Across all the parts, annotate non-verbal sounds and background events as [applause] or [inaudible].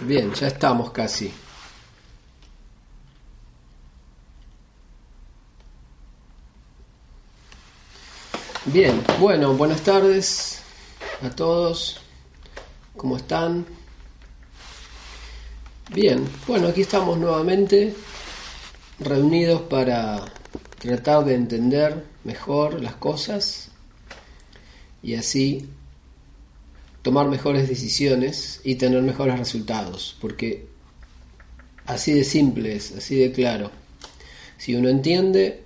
Bien, ya estamos casi. Bien, bueno, buenas tardes a todos. ¿Cómo están? Bien, bueno, aquí estamos nuevamente reunidos para tratar de entender mejor las cosas y así tomar mejores decisiones y tener mejores resultados, porque así de simple es, así de claro. Si uno entiende,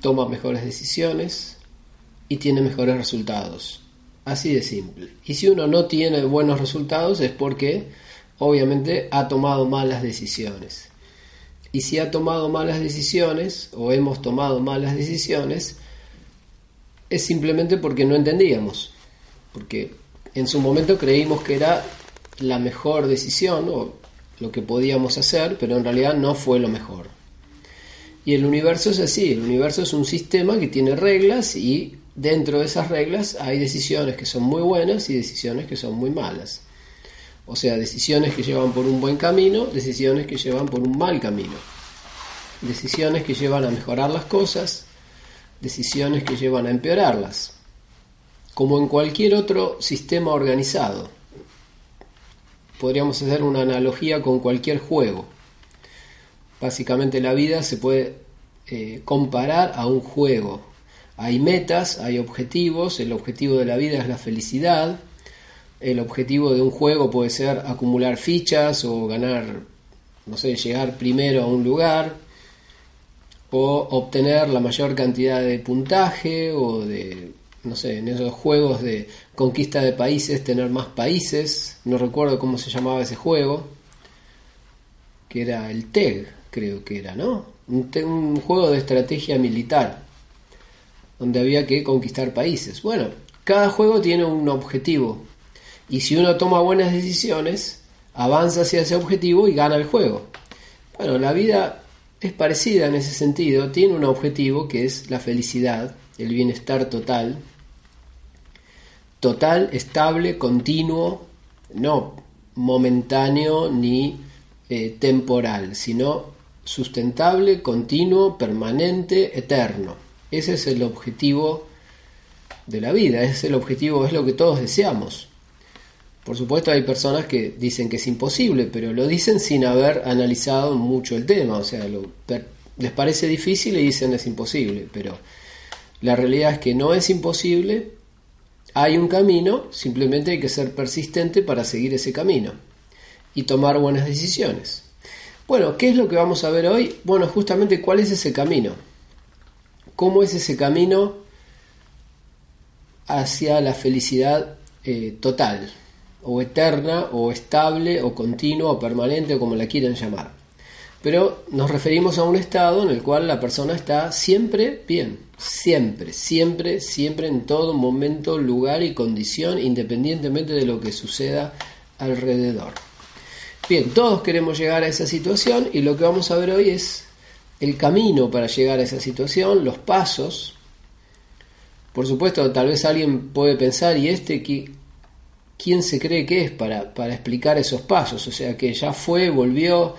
toma mejores decisiones y tiene mejores resultados. Así de simple. Y si uno no tiene buenos resultados es porque obviamente ha tomado malas decisiones. Y si ha tomado malas decisiones o hemos tomado malas decisiones, es simplemente porque no entendíamos. Porque en su momento creímos que era la mejor decisión o lo que podíamos hacer, pero en realidad no fue lo mejor. Y el universo es así, el universo es un sistema que tiene reglas y dentro de esas reglas hay decisiones que son muy buenas y decisiones que son muy malas. O sea, decisiones que llevan por un buen camino, decisiones que llevan por un mal camino. Decisiones que llevan a mejorar las cosas, decisiones que llevan a empeorarlas. Como en cualquier otro sistema organizado. Podríamos hacer una analogía con cualquier juego. Básicamente la vida se puede eh, comparar a un juego. Hay metas, hay objetivos, el objetivo de la vida es la felicidad, el objetivo de un juego puede ser acumular fichas o ganar, no sé, llegar primero a un lugar o obtener la mayor cantidad de puntaje o de, no sé, en esos juegos de conquista de países, tener más países, no recuerdo cómo se llamaba ese juego, que era el TEG, creo que era, ¿no? Un, un juego de estrategia militar, donde había que conquistar países. Bueno, cada juego tiene un objetivo, y si uno toma buenas decisiones, avanza hacia ese objetivo y gana el juego. Bueno, la vida es parecida en ese sentido, tiene un objetivo que es la felicidad, el bienestar total, total, estable, continuo, no momentáneo ni eh, temporal, sino sustentable, continuo, permanente, eterno. Ese es el objetivo de la vida, ese es el objetivo, es lo que todos deseamos. Por supuesto hay personas que dicen que es imposible, pero lo dicen sin haber analizado mucho el tema, o sea, les parece difícil y dicen es imposible, pero la realidad es que no es imposible, hay un camino, simplemente hay que ser persistente para seguir ese camino y tomar buenas decisiones. Bueno, ¿qué es lo que vamos a ver hoy? Bueno, justamente cuál es ese camino. ¿Cómo es ese camino hacia la felicidad eh, total? o eterna, o estable, o continua, o permanente, o como la quieran llamar. Pero nos referimos a un estado en el cual la persona está siempre bien, siempre, siempre, siempre, en todo momento, lugar y condición, independientemente de lo que suceda alrededor. Bien, todos queremos llegar a esa situación y lo que vamos a ver hoy es el camino para llegar a esa situación, los pasos. Por supuesto, tal vez alguien puede pensar, ¿y este quién se cree que es para, para explicar esos pasos. O sea, que ya fue, volvió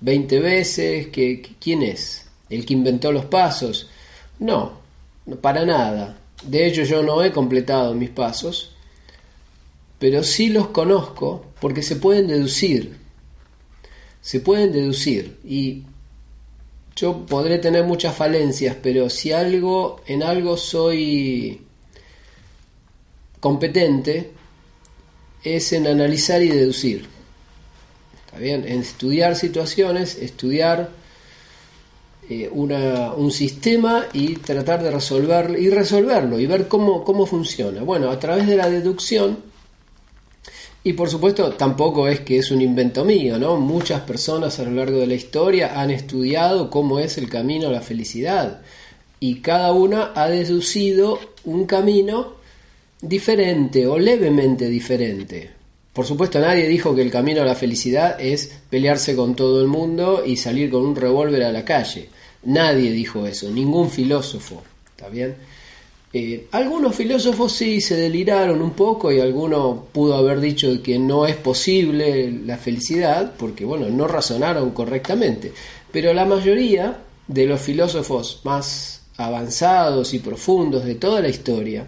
20 veces, que, ¿quién es? ¿El que inventó los pasos? No, para nada. De hecho, yo no he completado mis pasos, pero sí los conozco porque se pueden deducir. Se pueden deducir y yo podré tener muchas falencias, pero si algo en algo soy competente, es en analizar y deducir. ¿Está bien? En estudiar situaciones, estudiar eh, un sistema y tratar de resolverlo y resolverlo y ver cómo, cómo funciona. Bueno, a través de la deducción Y por supuesto tampoco es que es un invento mío, ¿no? Muchas personas a lo largo de la historia han estudiado cómo es el camino a la felicidad y cada una ha deducido un camino diferente o levemente diferente. Por supuesto nadie dijo que el camino a la felicidad es pelearse con todo el mundo y salir con un revólver a la calle. Nadie dijo eso, ningún filósofo. ¿Está bien? Eh, algunos filósofos sí se deliraron un poco y alguno pudo haber dicho que no es posible la felicidad porque, bueno, no razonaron correctamente. Pero la mayoría de los filósofos más avanzados y profundos de toda la historia,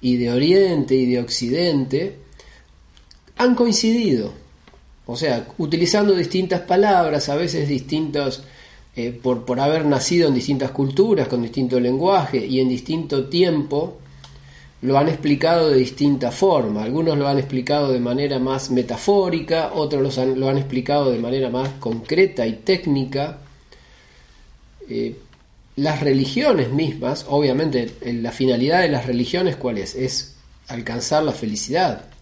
y de Oriente y de Occidente, han coincidido. O sea, utilizando distintas palabras, a veces distintos eh, por, por haber nacido en distintas culturas, con distinto lenguaje y en distinto tiempo, lo han explicado de distinta forma. Algunos lo han explicado de manera más metafórica, otros lo han explicado de manera más concreta y técnica. Eh, las religiones mismas, obviamente la finalidad de las religiones cuál es? Es alcanzar la felicidad.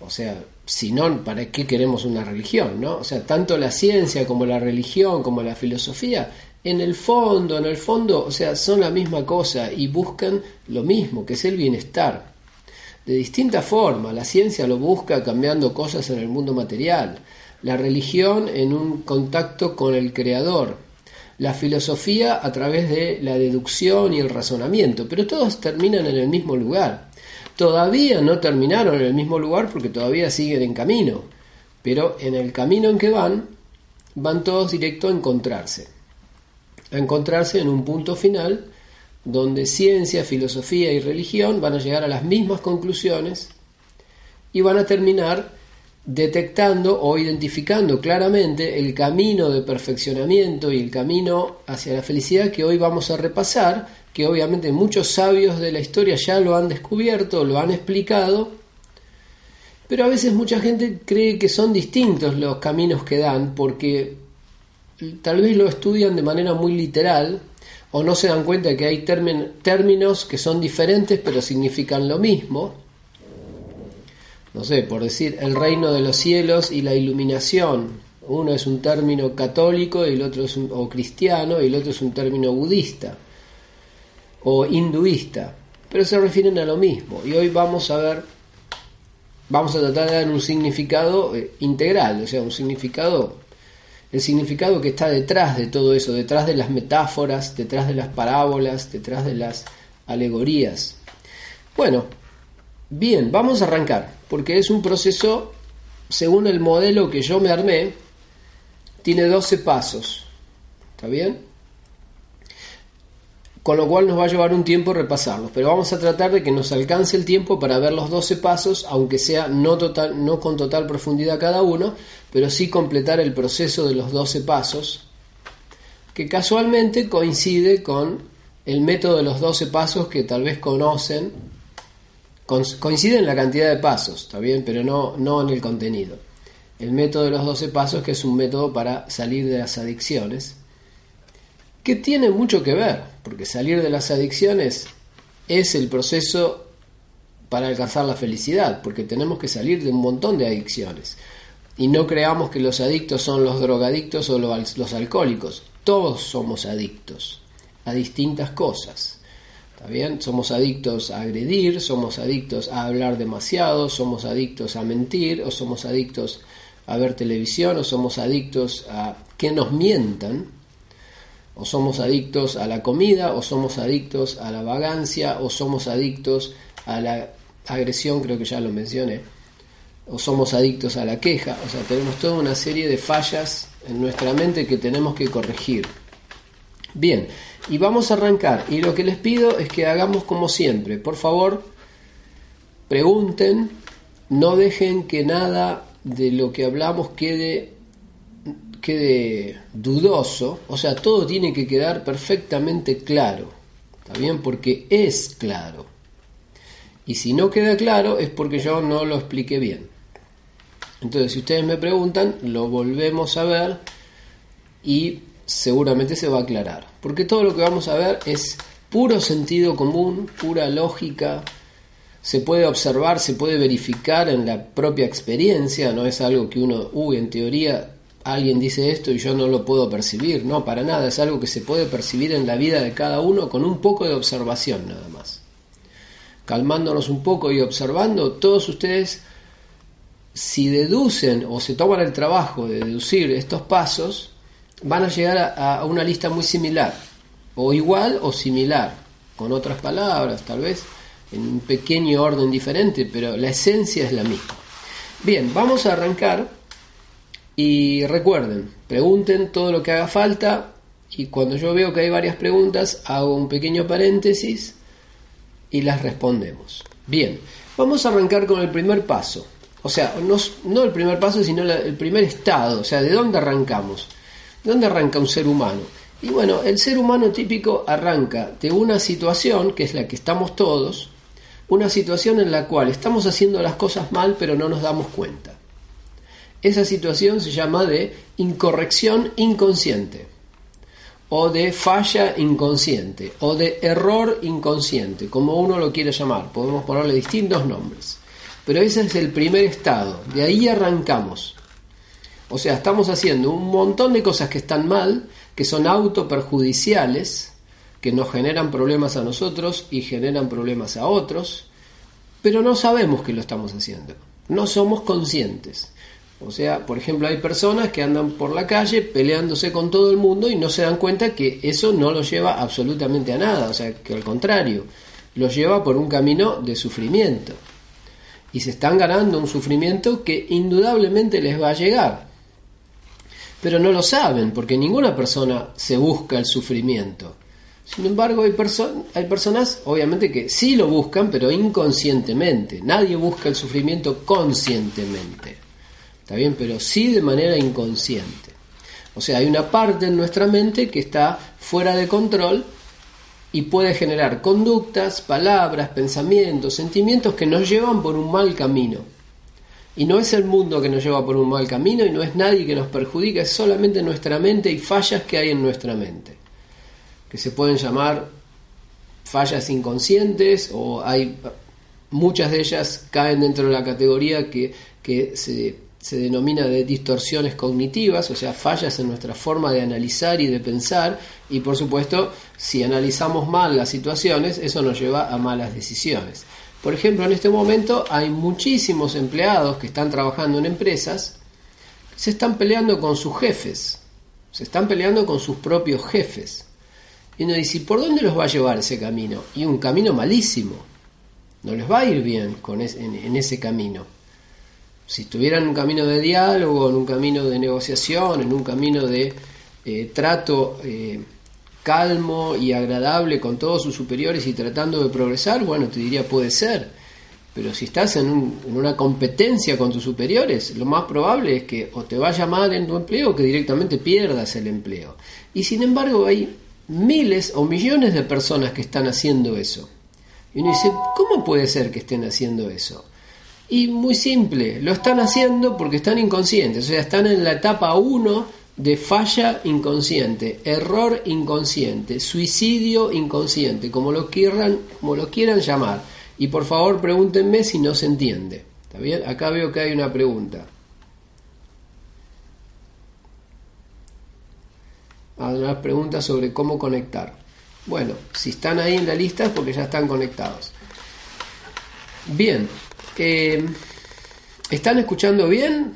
O sea, si no, ¿para qué queremos una religión? ¿no? O sea, tanto la ciencia como la religión, como la filosofía, en el fondo, en el fondo, o sea, son la misma cosa y buscan lo mismo, que es el bienestar. De distinta forma, la ciencia lo busca cambiando cosas en el mundo material, la religión en un contacto con el creador, la filosofía a través de la deducción y el razonamiento, pero todos terminan en el mismo lugar todavía no terminaron en el mismo lugar porque todavía siguen en camino, pero en el camino en que van, van todos directo a encontrarse, a encontrarse en un punto final donde ciencia, filosofía y religión van a llegar a las mismas conclusiones y van a terminar detectando o identificando claramente el camino de perfeccionamiento y el camino hacia la felicidad que hoy vamos a repasar que obviamente muchos sabios de la historia ya lo han descubierto, lo han explicado, pero a veces mucha gente cree que son distintos los caminos que dan porque tal vez lo estudian de manera muy literal o no se dan cuenta que hay términos que son diferentes pero significan lo mismo. No sé, por decir el reino de los cielos y la iluminación. Uno es un término católico y el otro es o cristiano y el otro es un término budista o hinduista, pero se refieren a lo mismo. Y hoy vamos a ver, vamos a tratar de dar un significado eh, integral, o sea, un significado, el significado que está detrás de todo eso, detrás de las metáforas, detrás de las parábolas, detrás de las alegorías. Bueno, bien, vamos a arrancar, porque es un proceso, según el modelo que yo me armé, tiene 12 pasos. ¿Está bien? Con lo cual nos va a llevar un tiempo repasarlos, pero vamos a tratar de que nos alcance el tiempo para ver los 12 pasos, aunque sea no, con total profundidad cada uno, pero sí completar el proceso de los 12 pasos, que casualmente coincide con el método de los 12 pasos que tal vez conocen, coincide en la cantidad de pasos, está bien, pero no, no en el contenido. El método de los 12 pasos, que es un método para salir de las adicciones, que tiene mucho que ver, porque salir de las adicciones es el proceso para alcanzar la felicidad, porque tenemos que salir de un montón de adicciones. Y no creamos que los adictos son los drogadictos o los alcohólicos. Todos somos adictos a distintas cosas. ¿Está bien? Somos adictos a agredir, somos adictos a hablar demasiado, somos adictos a mentir, o somos adictos a ver televisión, o somos adictos a que nos mientan o somos adictos a la comida, o somos adictos a la vagancia, o somos adictos a la agresión, creo que ya lo mencioné, o somos adictos a la queja, o sea, tenemos toda una serie de fallas en nuestra mente que tenemos que corregir. Bien, y vamos a arrancar, y lo que les pido es que hagamos como siempre, por favor, pregunten, no dejen que nada de lo que hablamos quede quede dudoso, o sea, todo tiene que quedar perfectamente claro, ¿está bien? Porque es claro. Y si no queda claro es porque yo no lo expliqué bien. Entonces, si ustedes me preguntan, lo volvemos a ver y seguramente se va a aclarar. Porque todo lo que vamos a ver es puro sentido común, pura lógica, se puede observar, se puede verificar en la propia experiencia, no es algo que uno, uy, en teoría alguien dice esto y yo no lo puedo percibir, no, para nada, es algo que se puede percibir en la vida de cada uno con un poco de observación nada más. Calmándonos un poco y observando, todos ustedes, si deducen o se toman el trabajo de deducir estos pasos, van a llegar a, a una lista muy similar, o igual o similar, con otras palabras, tal vez en un pequeño orden diferente, pero la esencia es la misma. Bien, vamos a arrancar y recuerden, pregunten todo lo que haga falta y cuando yo veo que hay varias preguntas hago un pequeño paréntesis y las respondemos. Bien, vamos a arrancar con el primer paso. O sea, no, el primer paso, sino el primer estado. O sea, ¿de dónde arrancamos? ¿De dónde arranca un ser humano? Y bueno, el ser humano típico arranca de una situación, que es la que estamos todos, una situación en la cual estamos haciendo las cosas mal pero no nos damos cuenta. Esa situación se llama de incorrección inconsciente o de falla inconsciente o de error inconsciente, como uno lo quiere llamar, podemos ponerle distintos nombres. Pero ese es el primer estado, de ahí arrancamos. O sea, estamos haciendo un montón de cosas que están mal, que son autoperjudiciales, que nos generan problemas a nosotros y generan problemas a otros, pero no sabemos que lo estamos haciendo, no somos conscientes. O sea, por ejemplo, hay personas que andan por la calle peleándose con todo el mundo y no se dan cuenta que eso no los lleva absolutamente a nada, o sea, que al contrario, los lleva por un camino de sufrimiento. Y se están ganando un sufrimiento que indudablemente les va a llegar. Pero no lo saben, porque ninguna persona se busca el sufrimiento. Sin embargo, hay, hay personas, obviamente, que sí lo buscan, pero inconscientemente. Nadie busca el sufrimiento conscientemente. ¿Está bien? Pero sí de manera inconsciente. O sea, hay una parte en nuestra mente que está fuera de control y puede generar conductas, palabras, pensamientos, sentimientos que nos llevan por un mal camino. Y no es el mundo que nos lleva por un mal camino y no es nadie que nos perjudica, es solamente nuestra mente y fallas que hay en nuestra mente que se pueden llamar fallas inconscientes o hay muchas de ellas caen dentro de la categoría que, se, se, denomina de distorsiones cognitivas, o sea, fallas en nuestra forma de analizar y de pensar, y por supuesto, si analizamos mal las situaciones, eso nos lleva a malas decisiones. Por ejemplo, en este momento hay muchísimos empleados que están trabajando en empresas, se están peleando con sus jefes, se están peleando con sus propios jefes. Y uno dice, ¿por dónde los va a llevar ese camino? Y un camino malísimo. No les va a ir bien con en, ese camino. Si estuvieran en un camino de diálogo, en un camino de negociación, en un camino de eh, trato eh, calmo y agradable con todos sus superiores y tratando de progresar, bueno, te diría puede ser. Pero si estás en, en, una competencia con tus superiores, lo más probable es que o te vaya mal en tu empleo o que directamente pierdas el empleo. Y sin embargo hay miles o millones de personas que están haciendo eso. Y uno dice, ¿cómo puede ser que estén haciendo eso? Y muy simple, lo están haciendo porque están inconscientes, o sea, están en la etapa 1 de falla inconsciente, error inconsciente, suicidio inconsciente, como lo quieran, como lo quieran llamar. Y por favor pregúntenme si no se entiende. ¿Está bien? Acá veo que hay una pregunta. a las preguntas sobre cómo conectar. Bueno, si están ahí en la lista es porque ya están conectados. Bien, ¿están escuchando bien?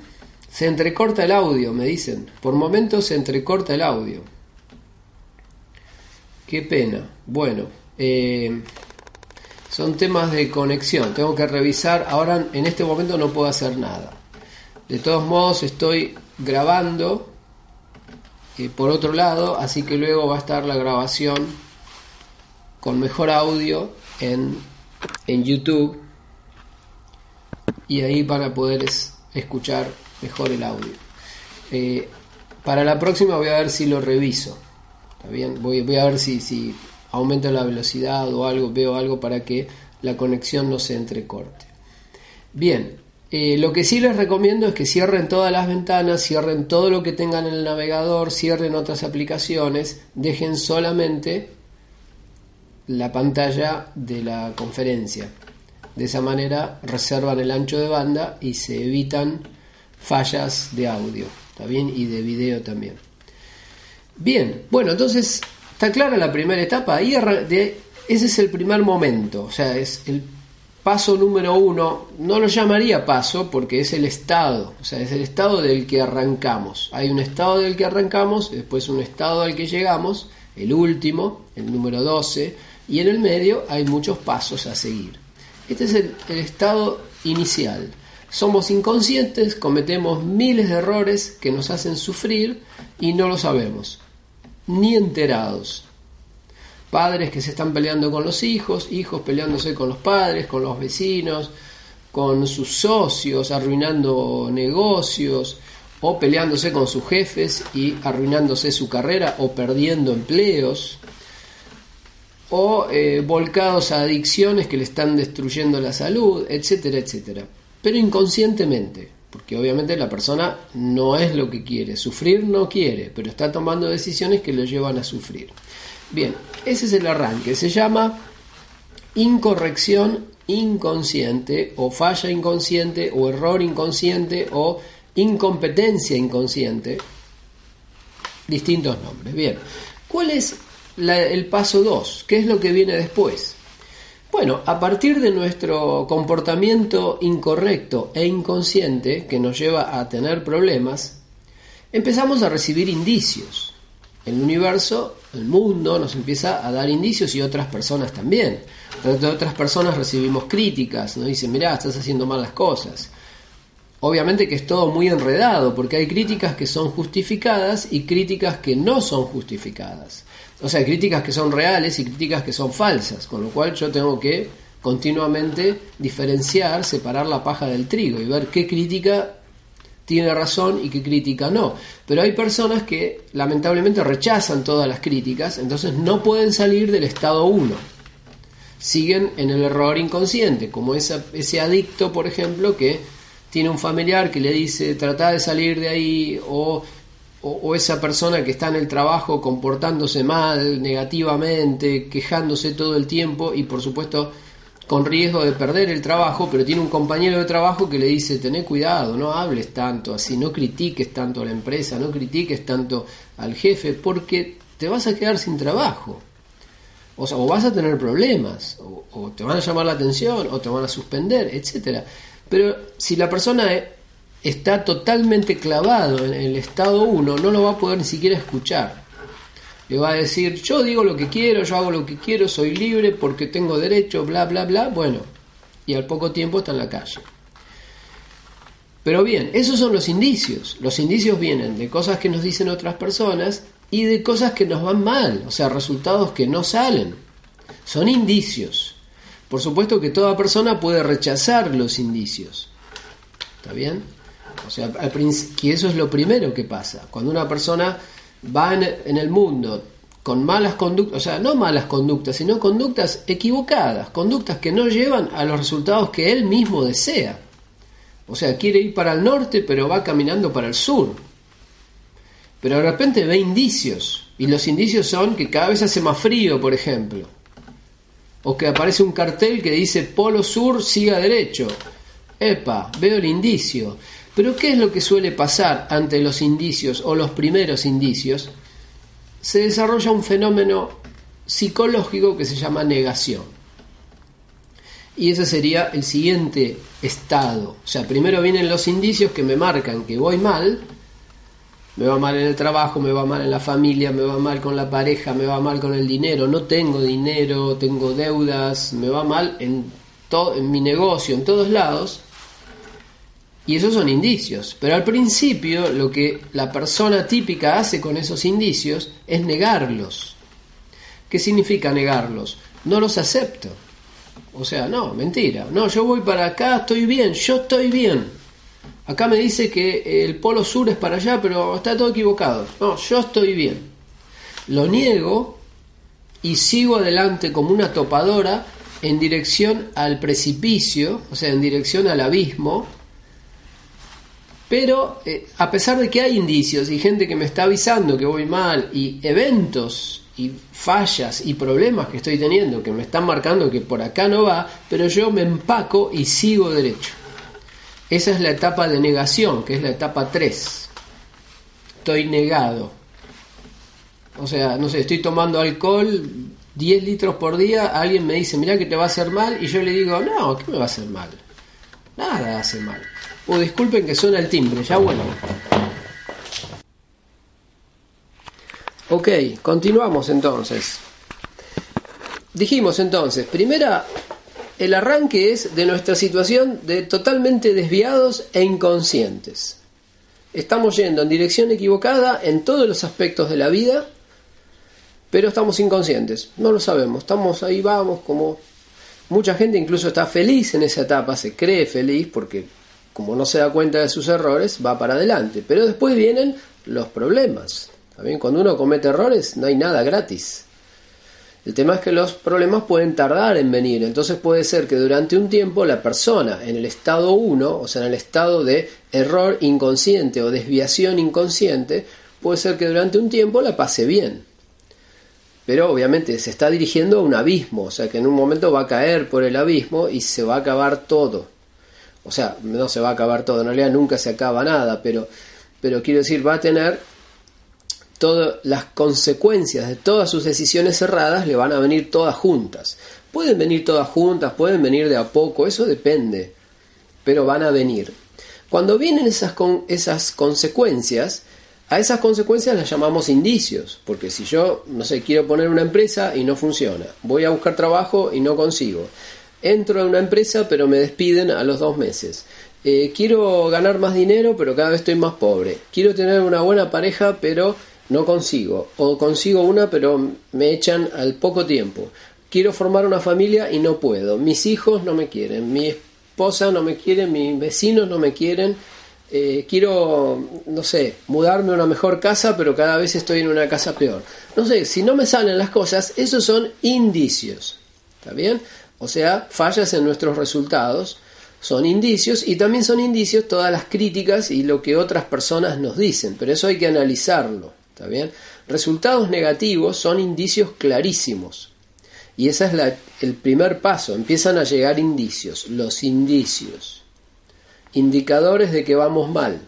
Se entrecorta el audio, me dicen. Por momentos se entrecorta el audio. Qué pena. Bueno, eh, son temas de conexión. Tengo que revisar. Ahora en este momento no puedo hacer nada. De todos modos estoy grabando eh, por otro lado, así que luego va a estar la grabación con mejor audio en, en YouTube y ahí van a poder escuchar mejor el audio. Eh, para la próxima voy a ver si lo reviso. ¿Está voy a ver si, si aumento la velocidad o algo, veo algo para que la conexión no se entrecorte. Bien, eh, lo que sí les recomiendo es que cierren todas las ventanas, cierren todo lo que tengan en el navegador, cierren otras aplicaciones, dejen solamente la pantalla de la conferencia. De esa manera reservan el ancho de banda y se evitan fallas de audio, ¿está bien? Y de video también. Bien, bueno, entonces está clara la primera etapa. Ahí ese es el primer momento, o sea, es el paso número uno. No lo llamaría paso porque es el estado, o sea, es el estado del que arrancamos. Hay un estado del que arrancamos, después un estado al que llegamos, el último, el número 12, y en el medio hay muchos pasos a seguir. Este es el, estado inicial. Somos inconscientes, cometemos miles de errores que nos hacen sufrir y no lo sabemos, ni enterados. Padres que se están peleando con los hijos, hijos peleándose con los padres, con los vecinos, con sus socios, arruinando negocios, o peleándose con sus jefes y arruinándose su carrera o perdiendo empleos, o eh, volcados a adicciones que le están destruyendo la salud, etcétera, etcétera. Pero inconscientemente, porque obviamente la persona no es lo que quiere, sufrir no quiere, pero está tomando decisiones que lo llevan a sufrir. Bien, ese es el arranque, se llama incorrección inconsciente o falla inconsciente o error inconsciente o incompetencia inconsciente, distintos nombres. Bien, ¿cuál es el paso 2? ¿Qué es lo que viene después? Bueno, a partir de nuestro comportamiento incorrecto e inconsciente que nos lleva a tener problemas, empezamos a recibir indicios. El universo, el mundo nos empieza a dar indicios y otras personas también. De otras personas recibimos críticas, nos dicen, mirá, estás haciendo mal las cosas. Obviamente que es todo muy enredado, porque hay críticas que son justificadas y críticas que no son justificadas. O sea, críticas que son reales y críticas que son falsas, con lo cual yo tengo que continuamente diferenciar, separar la paja del trigo y ver qué crítica tiene razón y qué crítica no. Pero hay personas que lamentablemente rechazan todas las críticas, entonces no pueden salir del estado 1. Siguen en el error inconsciente, como ese adicto, por ejemplo, que tiene un familiar que le dice trata de salir de ahí o, o, esa persona que está en el trabajo comportándose mal, negativamente, quejándose todo el tiempo y por supuesto con riesgo de perder el trabajo, pero tiene un compañero de trabajo que le dice, tené cuidado, no hables tanto así, no critiques tanto a la empresa, no critiques tanto al jefe, porque te vas a quedar sin trabajo. O sea, o vas a tener problemas, o, o te van a llamar la atención, o te van a suspender, etcétera. Pero si la persona está totalmente clavado en el estado 1, no lo va a poder ni siquiera escuchar. Le va a decir, yo digo lo que quiero, yo hago lo que quiero, soy libre porque tengo derecho, bla, bla, bla. Bueno, y al poco tiempo está en la calle. Pero bien, esos son los indicios. Los indicios vienen de cosas que nos dicen otras personas y de cosas que nos van mal, o sea, resultados que no salen. Son indicios. Por supuesto que toda persona puede rechazar los indicios. ¿Está bien? O sea, que eso es lo primero que pasa. Cuando una persona va en el mundo con malas conductas, o sea, no malas conductas, sino conductas equivocadas, conductas que no llevan a los resultados que él mismo desea. O sea, quiere ir para el norte, pero va caminando para el sur. Pero de repente ve indicios, y los indicios son que cada vez hace más frío, por ejemplo o que aparece un cartel que dice Polo Sur, siga derecho. Epa, veo el indicio. Pero ¿qué es lo que suele pasar ante los indicios o los primeros indicios? Se desarrolla un fenómeno psicológico que se llama negación. Y ese sería el siguiente estado. O sea, primero vienen los indicios que me marcan que voy mal, me va mal en el trabajo, me va mal en la familia, me va mal con la pareja, me va mal con el dinero, no tengo dinero, tengo deudas, me va mal en, en mi negocio, en todos lados. Y esos son indicios. Pero al principio lo que la persona típica hace con esos indicios es negarlos. ¿Qué significa negarlos? No los acepto. O sea, no, mentira. No, yo voy para acá, estoy bien, yo estoy bien. Acá me dice que el polo sur es para allá, pero está todo equivocado. No, yo estoy bien. Lo niego y sigo adelante como una topadora en dirección al precipicio, o sea, en dirección al abismo. Pero eh, a pesar de que hay indicios y gente que me está avisando que voy mal y eventos y fallas y problemas que estoy teniendo que me están marcando que por acá no va, pero yo me empaco y sigo derecho. Esa es la etapa de negación, que es la etapa 3. Estoy negado. O sea, no sé, estoy tomando alcohol 10 litros por día, alguien me dice, mira que te va a hacer mal, y yo le digo, no, ¿qué me va a hacer mal? Nada hace mal. O disculpen que suena el timbre, ya bueno. Ok, continuamos entonces. Dijimos entonces, primera, el arranque es de nuestra situación de totalmente desviados e inconscientes. Estamos yendo en dirección equivocada en todos los aspectos de la vida, pero estamos inconscientes, no lo sabemos, estamos ahí, vamos, como mucha gente incluso está feliz en esa etapa, se cree feliz porque como no se da cuenta de sus errores, va para adelante, pero después vienen los problemas, también cuando uno comete errores no hay nada gratis. El tema es que los problemas pueden tardar en venir, entonces puede ser que durante un tiempo la persona en el estado 1, o sea, en el estado de error inconsciente o desviación inconsciente, puede ser que durante un tiempo la pase bien. Pero obviamente se está dirigiendo a un abismo, o sea que en un momento va a caer por el abismo y se va a acabar todo. O sea, no se va a acabar todo, en realidad nunca se acaba nada, pero, pero quiero decir, va a tener todas las consecuencias de todas sus decisiones cerradas le van a venir todas juntas. Pueden venir todas juntas, pueden venir de a poco, eso depende, pero van a venir. Cuando vienen esas, con, esas consecuencias, a esas consecuencias las llamamos indicios, porque si yo, no sé, quiero poner una empresa y no funciona, voy a buscar trabajo y no consigo, entro en una empresa pero me despiden a los dos meses, eh, quiero ganar más dinero pero cada vez estoy más pobre, quiero tener una buena pareja pero no consigo, o consigo una pero me echan al poco tiempo. Quiero formar una familia y no puedo. Mis hijos no me quieren, mi esposa no me quiere, mis vecinos no me quieren. Eh, quiero, no sé, mudarme a una mejor casa, pero cada vez estoy en una casa peor. No sé, si no me salen las cosas, esos son indicios. ¿Está bien? O sea, fallas en nuestros resultados son indicios y también son indicios todas las críticas y lo que otras personas nos dicen, pero eso hay que analizarlo. ¿Está bien? Resultados negativos son indicios clarísimos. Y ese es el primer paso. Empiezan a llegar indicios, los indicios. Indicadores de que vamos mal.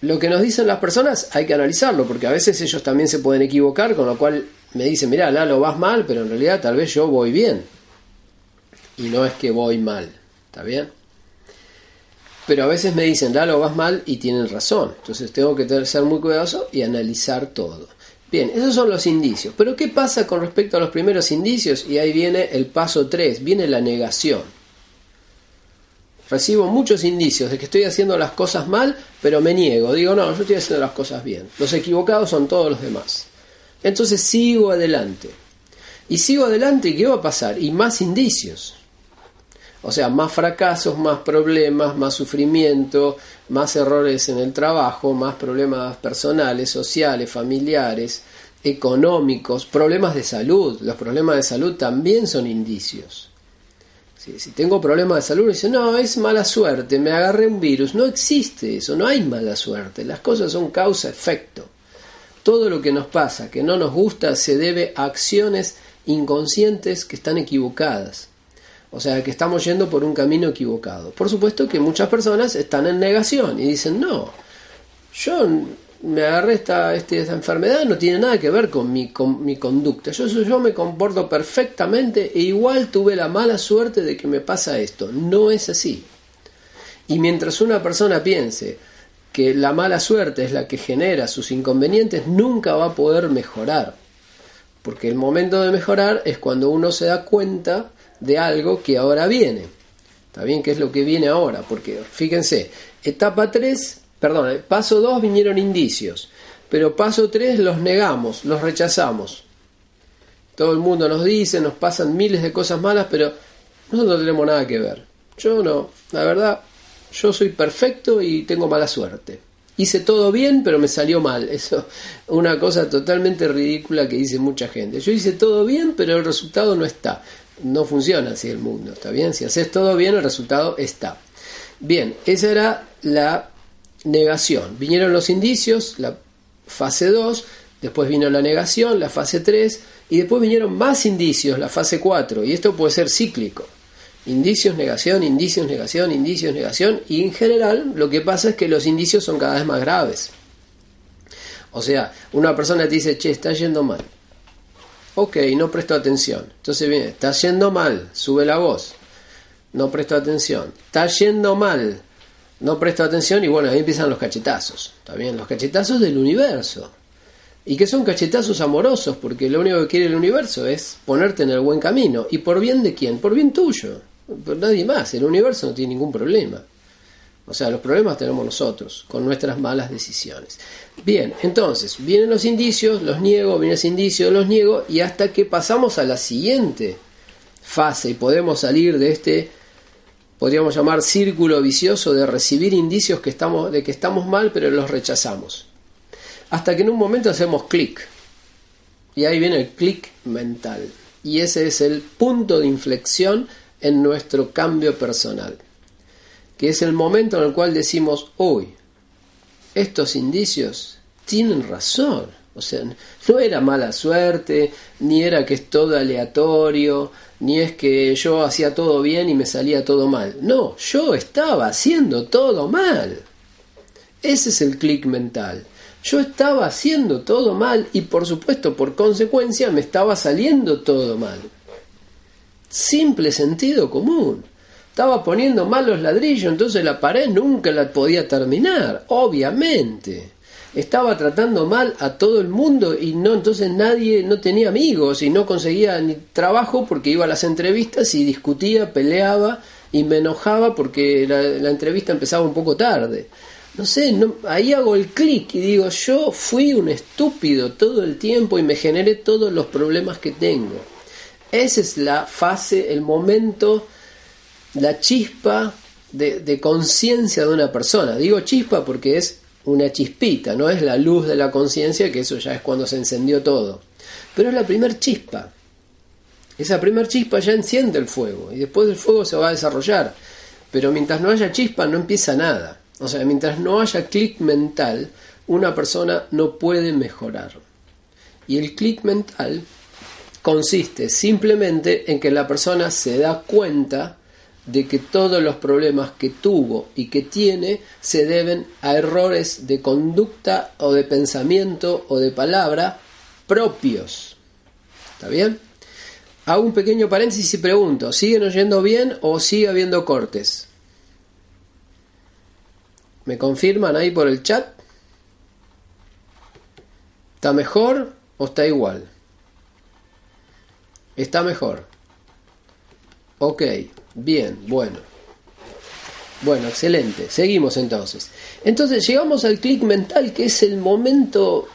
Lo que nos dicen las personas hay que analizarlo, porque a veces ellos también se pueden equivocar, con lo cual me dicen, mira, Lalo, vas mal, pero en realidad tal vez yo voy bien. Y no es que voy mal. ¿Está bien? pero a veces me dicen, lo vas mal y tienen razón. Entonces tengo que ser muy cuidadoso y analizar todo. Bien, esos son los indicios. Pero ¿qué pasa con respecto a los primeros indicios? Y ahí viene el paso 3, viene la negación. Recibo muchos indicios de que estoy haciendo las cosas mal, pero me niego. Digo, no, yo estoy haciendo las cosas bien. Los equivocados son todos los demás. Entonces sigo adelante. Y sigo adelante y ¿qué va a pasar? Y más indicios. O sea, más fracasos, más problemas, más sufrimiento, más errores en el trabajo, más problemas personales, sociales, familiares, económicos, problemas de salud. Los problemas de salud también son indicios. Si, tengo problemas de salud, dice, no, es mala suerte, me agarré un virus. No existe eso, no hay mala suerte. Las cosas son causa-efecto. Todo lo que nos pasa, que no nos gusta, se debe a acciones inconscientes que están equivocadas. O sea que estamos yendo por un camino equivocado. Por supuesto que muchas personas están en negación y dicen, no, yo me agarré esta, este, esta enfermedad, no tiene nada que ver con mi, con mi conducta. Yo, yo me comporto perfectamente e igual tuve la mala suerte de que me pasa esto. No es así. Y mientras una persona piense que la mala suerte es la que genera sus inconvenientes, nunca va a poder mejorar. Porque el momento de mejorar es cuando uno se da cuenta de algo que ahora viene. ¿Está bien? ¿Qué es lo que viene ahora? Porque fíjense, etapa 3, perdón, paso 2 vinieron indicios, pero paso 3 los negamos, los rechazamos. Todo el mundo nos dice, nos pasan miles de cosas malas, pero nosotros no tenemos nada que ver. Yo no, la verdad, yo soy perfecto y tengo mala suerte. Hice todo bien, pero me salió mal. [laughs] Eso una cosa totalmente ridícula que dice mucha gente. Yo hice todo bien, pero el resultado no está no funciona así el mundo, ¿está bien? Si haces todo bien, el resultado está. Bien, esa era la negación. Vinieron los indicios, la fase 2, después vino la negación, la fase 3, y después vinieron más indicios, la fase 4, y esto puede ser cíclico. Indicios, negación, indicios, negación, indicios, negación, y en general lo que pasa es que los indicios son cada vez más graves. O sea, una persona te dice, che, está yendo mal. Ok, no presto atención. Entonces viene, está yendo mal, sube la voz. No presto atención. Está yendo mal, no presto atención y bueno, ahí empiezan los cachetazos. ¿Está bien? Los cachetazos del universo. Y que son cachetazos amorosos, porque lo único que quiere el universo es ponerte en el buen camino. ¿Y por bien de quién? Por bien tuyo. Por nadie más. El universo no tiene ningún problema. O sea, los problemas tenemos nosotros, con nuestras malas decisiones. Bien, entonces, vienen los indicios, los niego, vienen los indicios, los niego, y hasta que pasamos a la siguiente fase y podemos salir de este podríamos llamar círculo vicioso de recibir indicios que estamos, de que estamos mal, pero los rechazamos. Hasta que en un momento hacemos clic. Y ahí viene el clic mental. Y ese es el punto de inflexión en nuestro cambio personal. Que es el momento en el cual decimos, hoy, estos indicios tienen razón. O sea, no era mala suerte, ni era que es todo aleatorio, ni es que yo hacía todo bien y me salía todo mal. No, yo estaba haciendo todo mal. Ese es el clic mental. Yo estaba haciendo todo mal y por supuesto por consecuencia me estaba saliendo todo mal. Simple sentido común. Estaba poniendo mal los ladrillos, entonces la pared nunca la podía terminar, obviamente estaba tratando mal a todo el mundo y no entonces nadie no tenía amigos y no conseguía ni trabajo porque iba a las entrevistas y discutía, peleaba y me enojaba porque la, entrevista empezaba un poco tarde. No sé, ahí hago el clic y digo, yo fui un estúpido todo el tiempo y me generé todos los problemas que tengo. Esa es la fase, el momento, la chispa de, conciencia de una persona. Digo chispa porque es una chispita, no es la luz de la conciencia, que eso ya es cuando se encendió todo, pero es la primer chispa. Esa primer chispa ya enciende el fuego y después del fuego se va a desarrollar, pero mientras no haya chispa no empieza nada. O sea, mientras no haya clic mental, una persona no puede mejorar. Y el clic mental consiste simplemente en que la persona se da cuenta de que todos los problemas que tuvo y que tiene se deben a errores de conducta o de pensamiento o de palabra propios. ¿Está bien? Hago un pequeño paréntesis y pregunto, ¿siguen oyendo bien o sigue habiendo cortes? ¿Me confirman ahí por el chat? ¿Está mejor o está igual? Está mejor. Ok. Bien, bueno. Bueno, excelente. Seguimos entonces. Entonces llegamos al clic mental que es el momento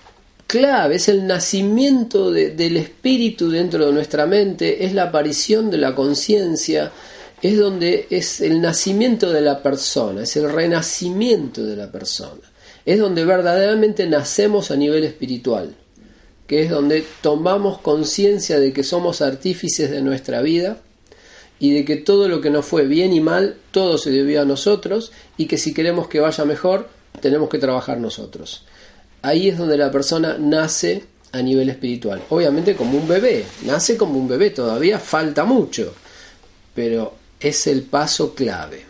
clave, es el nacimiento del espíritu dentro de nuestra mente, es la aparición de la conciencia, es donde es el nacimiento de la persona, es el renacimiento de la persona, es donde verdaderamente nacemos a nivel espiritual, que es donde tomamos conciencia de que somos artífices de nuestra vida, y de que todo lo que nos fue bien y mal, todo se debió a nosotros y que si queremos que vaya mejor, tenemos que trabajar nosotros. Ahí es donde la persona nace a nivel espiritual. Obviamente como un bebé, nace como un bebé, todavía falta mucho, pero es el paso clave.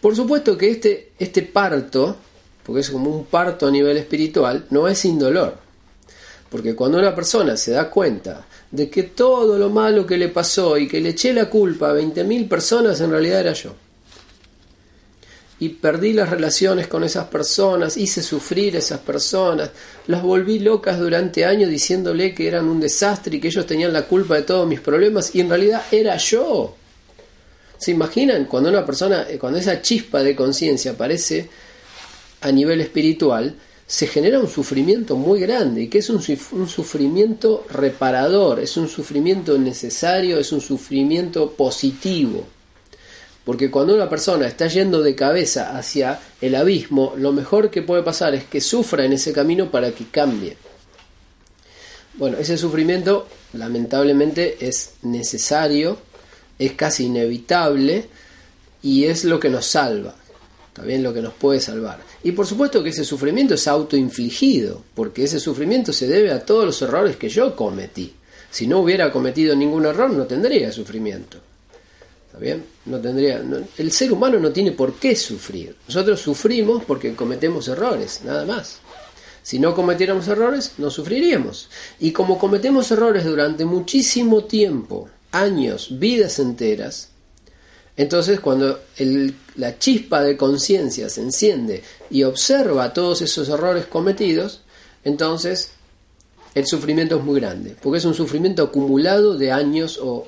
Por supuesto que este, este parto, porque es como un parto a nivel espiritual, no es sin dolor. Porque cuando una persona se da cuenta de que todo lo malo que le pasó y que le eché la culpa a 20.000 personas en realidad era yo. Y perdí las relaciones con esas personas, hice sufrir a esas personas, las volví locas durante años diciéndole que eran un desastre y que ellos tenían la culpa de todos mis problemas y en realidad era yo. ¿Se imaginan cuando una persona, cuando esa chispa de conciencia aparece a nivel espiritual, se genera un sufrimiento muy grande y que es un, sufrimiento reparador, es un sufrimiento necesario, es un sufrimiento positivo. Porque cuando una persona está yendo de cabeza hacia el abismo, lo mejor que puede pasar es que sufra en ese camino para que cambie. Bueno, ese sufrimiento lamentablemente es necesario, es casi inevitable y es lo que nos salva. Bien lo que nos puede salvar. Y por supuesto que ese sufrimiento es autoinfligido, porque ese sufrimiento se debe a todos los errores que yo cometí. Si no hubiera cometido ningún error, no tendría sufrimiento. ¿Está bien? No tendría, el ser humano no tiene por qué sufrir. Nosotros sufrimos porque cometemos errores, nada más. Si no cometiéramos errores, no sufriríamos. Y como cometemos errores durante muchísimo tiempo, años, vidas enteras, entonces cuando la chispa de conciencia se enciende y observa todos esos errores cometidos, entonces el sufrimiento es muy grande, porque es un sufrimiento acumulado de años o,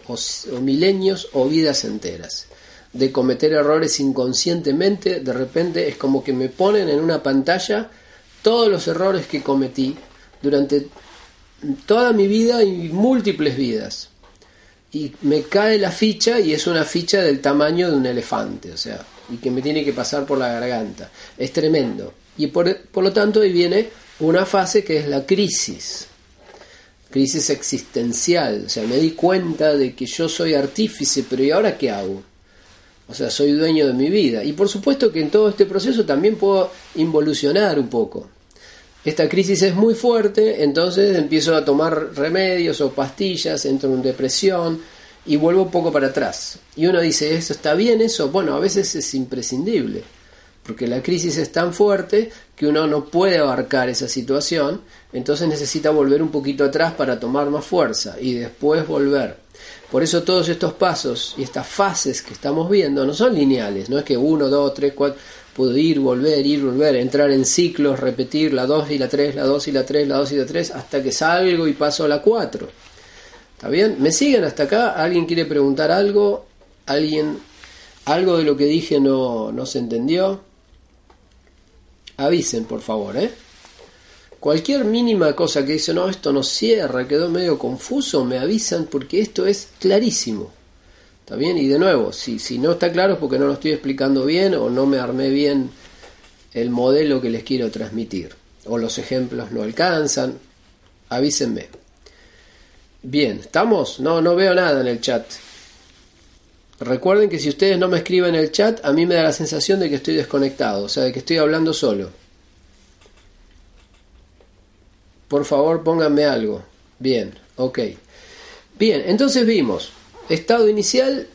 milenios o vidas enteras de cometer errores inconscientemente, de repente es como que me ponen en una pantalla todos los errores que cometí durante toda mi vida y múltiples vidas. Y me cae la ficha y es una ficha del tamaño de un elefante, o sea, y que me tiene que pasar por la garganta. Es tremendo. Y por, por lo tanto ahí viene una fase que es la crisis. Crisis existencial. O sea, me di cuenta de que yo soy artífice, pero ¿y ahora qué hago? O sea, soy dueño de mi vida. Y por supuesto que en todo este proceso también puedo involucionar un poco. Esta crisis es muy fuerte, entonces empiezo a tomar remedios o pastillas, entro en depresión y vuelvo un poco para atrás. Y uno dice, ¿eso está bien eso? Bueno, a veces es imprescindible, porque la crisis es tan fuerte que uno no puede abarcar esa situación, entonces necesita volver un poquito atrás para tomar más fuerza y después volver. Por eso todos estos pasos y estas fases que estamos viendo no son lineales, no es que uno, dos, tres, cuatro, puedo ir, volver, ir, volver, entrar en ciclos, repetir la 2 y la 3, la 2 y la 3, la 2 y la 3, hasta que salgo y paso a la 4. ¿Está bien? ¿Me siguen hasta acá? ¿Alguien quiere preguntar algo? ¿Alguien, algo de lo que dije no, no se entendió? Avisen, por favor, ¿eh? Cualquier mínima cosa que dice, no, esto no cierra, quedó medio confuso, me avisan porque esto es clarísimo. ¿Está bien? Y de nuevo, si, si no está claro es porque no lo estoy explicando bien o no me armé bien el modelo que les quiero transmitir. O los ejemplos no alcanzan. Avísenme. Bien, ¿estamos? No, no veo nada en el chat. Recuerden que si ustedes no me escriben en el chat, a mí me da la sensación de que estoy desconectado, o sea, de que estoy hablando solo. Por favor, pónganme algo. Bien, ok. Bien, entonces vimos, estado inicial,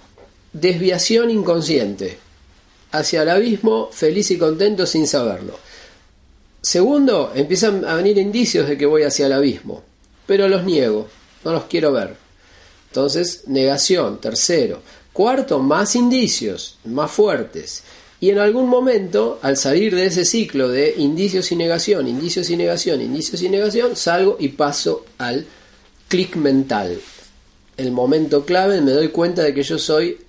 desviación inconsciente, hacia el abismo, feliz y contento sin saberlo. Segundo, empiezan a venir indicios de que voy hacia el abismo, pero los niego, no los quiero ver. Entonces, negación. Tercero. Cuarto, más indicios, más fuertes. Y en algún momento, al salir de ese ciclo de indicios y negación, indicios y negación, indicios y negación, salgo y paso al clic mental. El momento clave me doy cuenta de que yo soy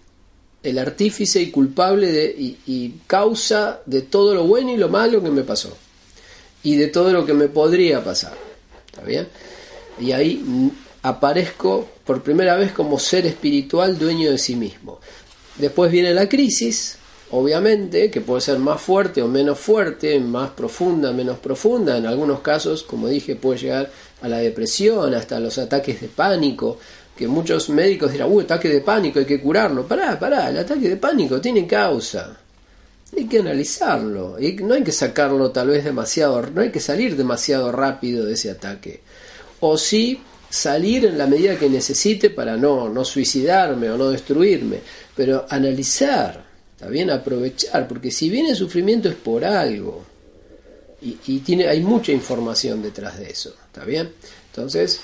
el artífice y culpable de, y, y causa de todo lo bueno y lo malo que me pasó. Y de todo lo que me podría pasar. ¿Está bien? Y ahí aparezco por primera vez como ser espiritual dueño de sí mismo. Después viene la crisis, obviamente, que puede ser más fuerte o menos fuerte, más profunda, menos profunda. En algunos casos, como dije, puede llegar a la depresión, hasta los ataques de pánico, que muchos médicos dirán, uy, ataque de pánico, hay que curarlo. Pará, pará, el ataque de pánico tiene causa. Hay que analizarlo. Y no hay que sacarlo tal vez demasiado, no hay que salir demasiado rápido de ese ataque. O sí salir en la medida que necesite para no, no suicidarme o no destruirme, pero analizar Está bien aprovechar, porque si viene el sufrimiento es por algo. Y, tiene, hay mucha información detrás de eso. ¿Está bien? Entonces,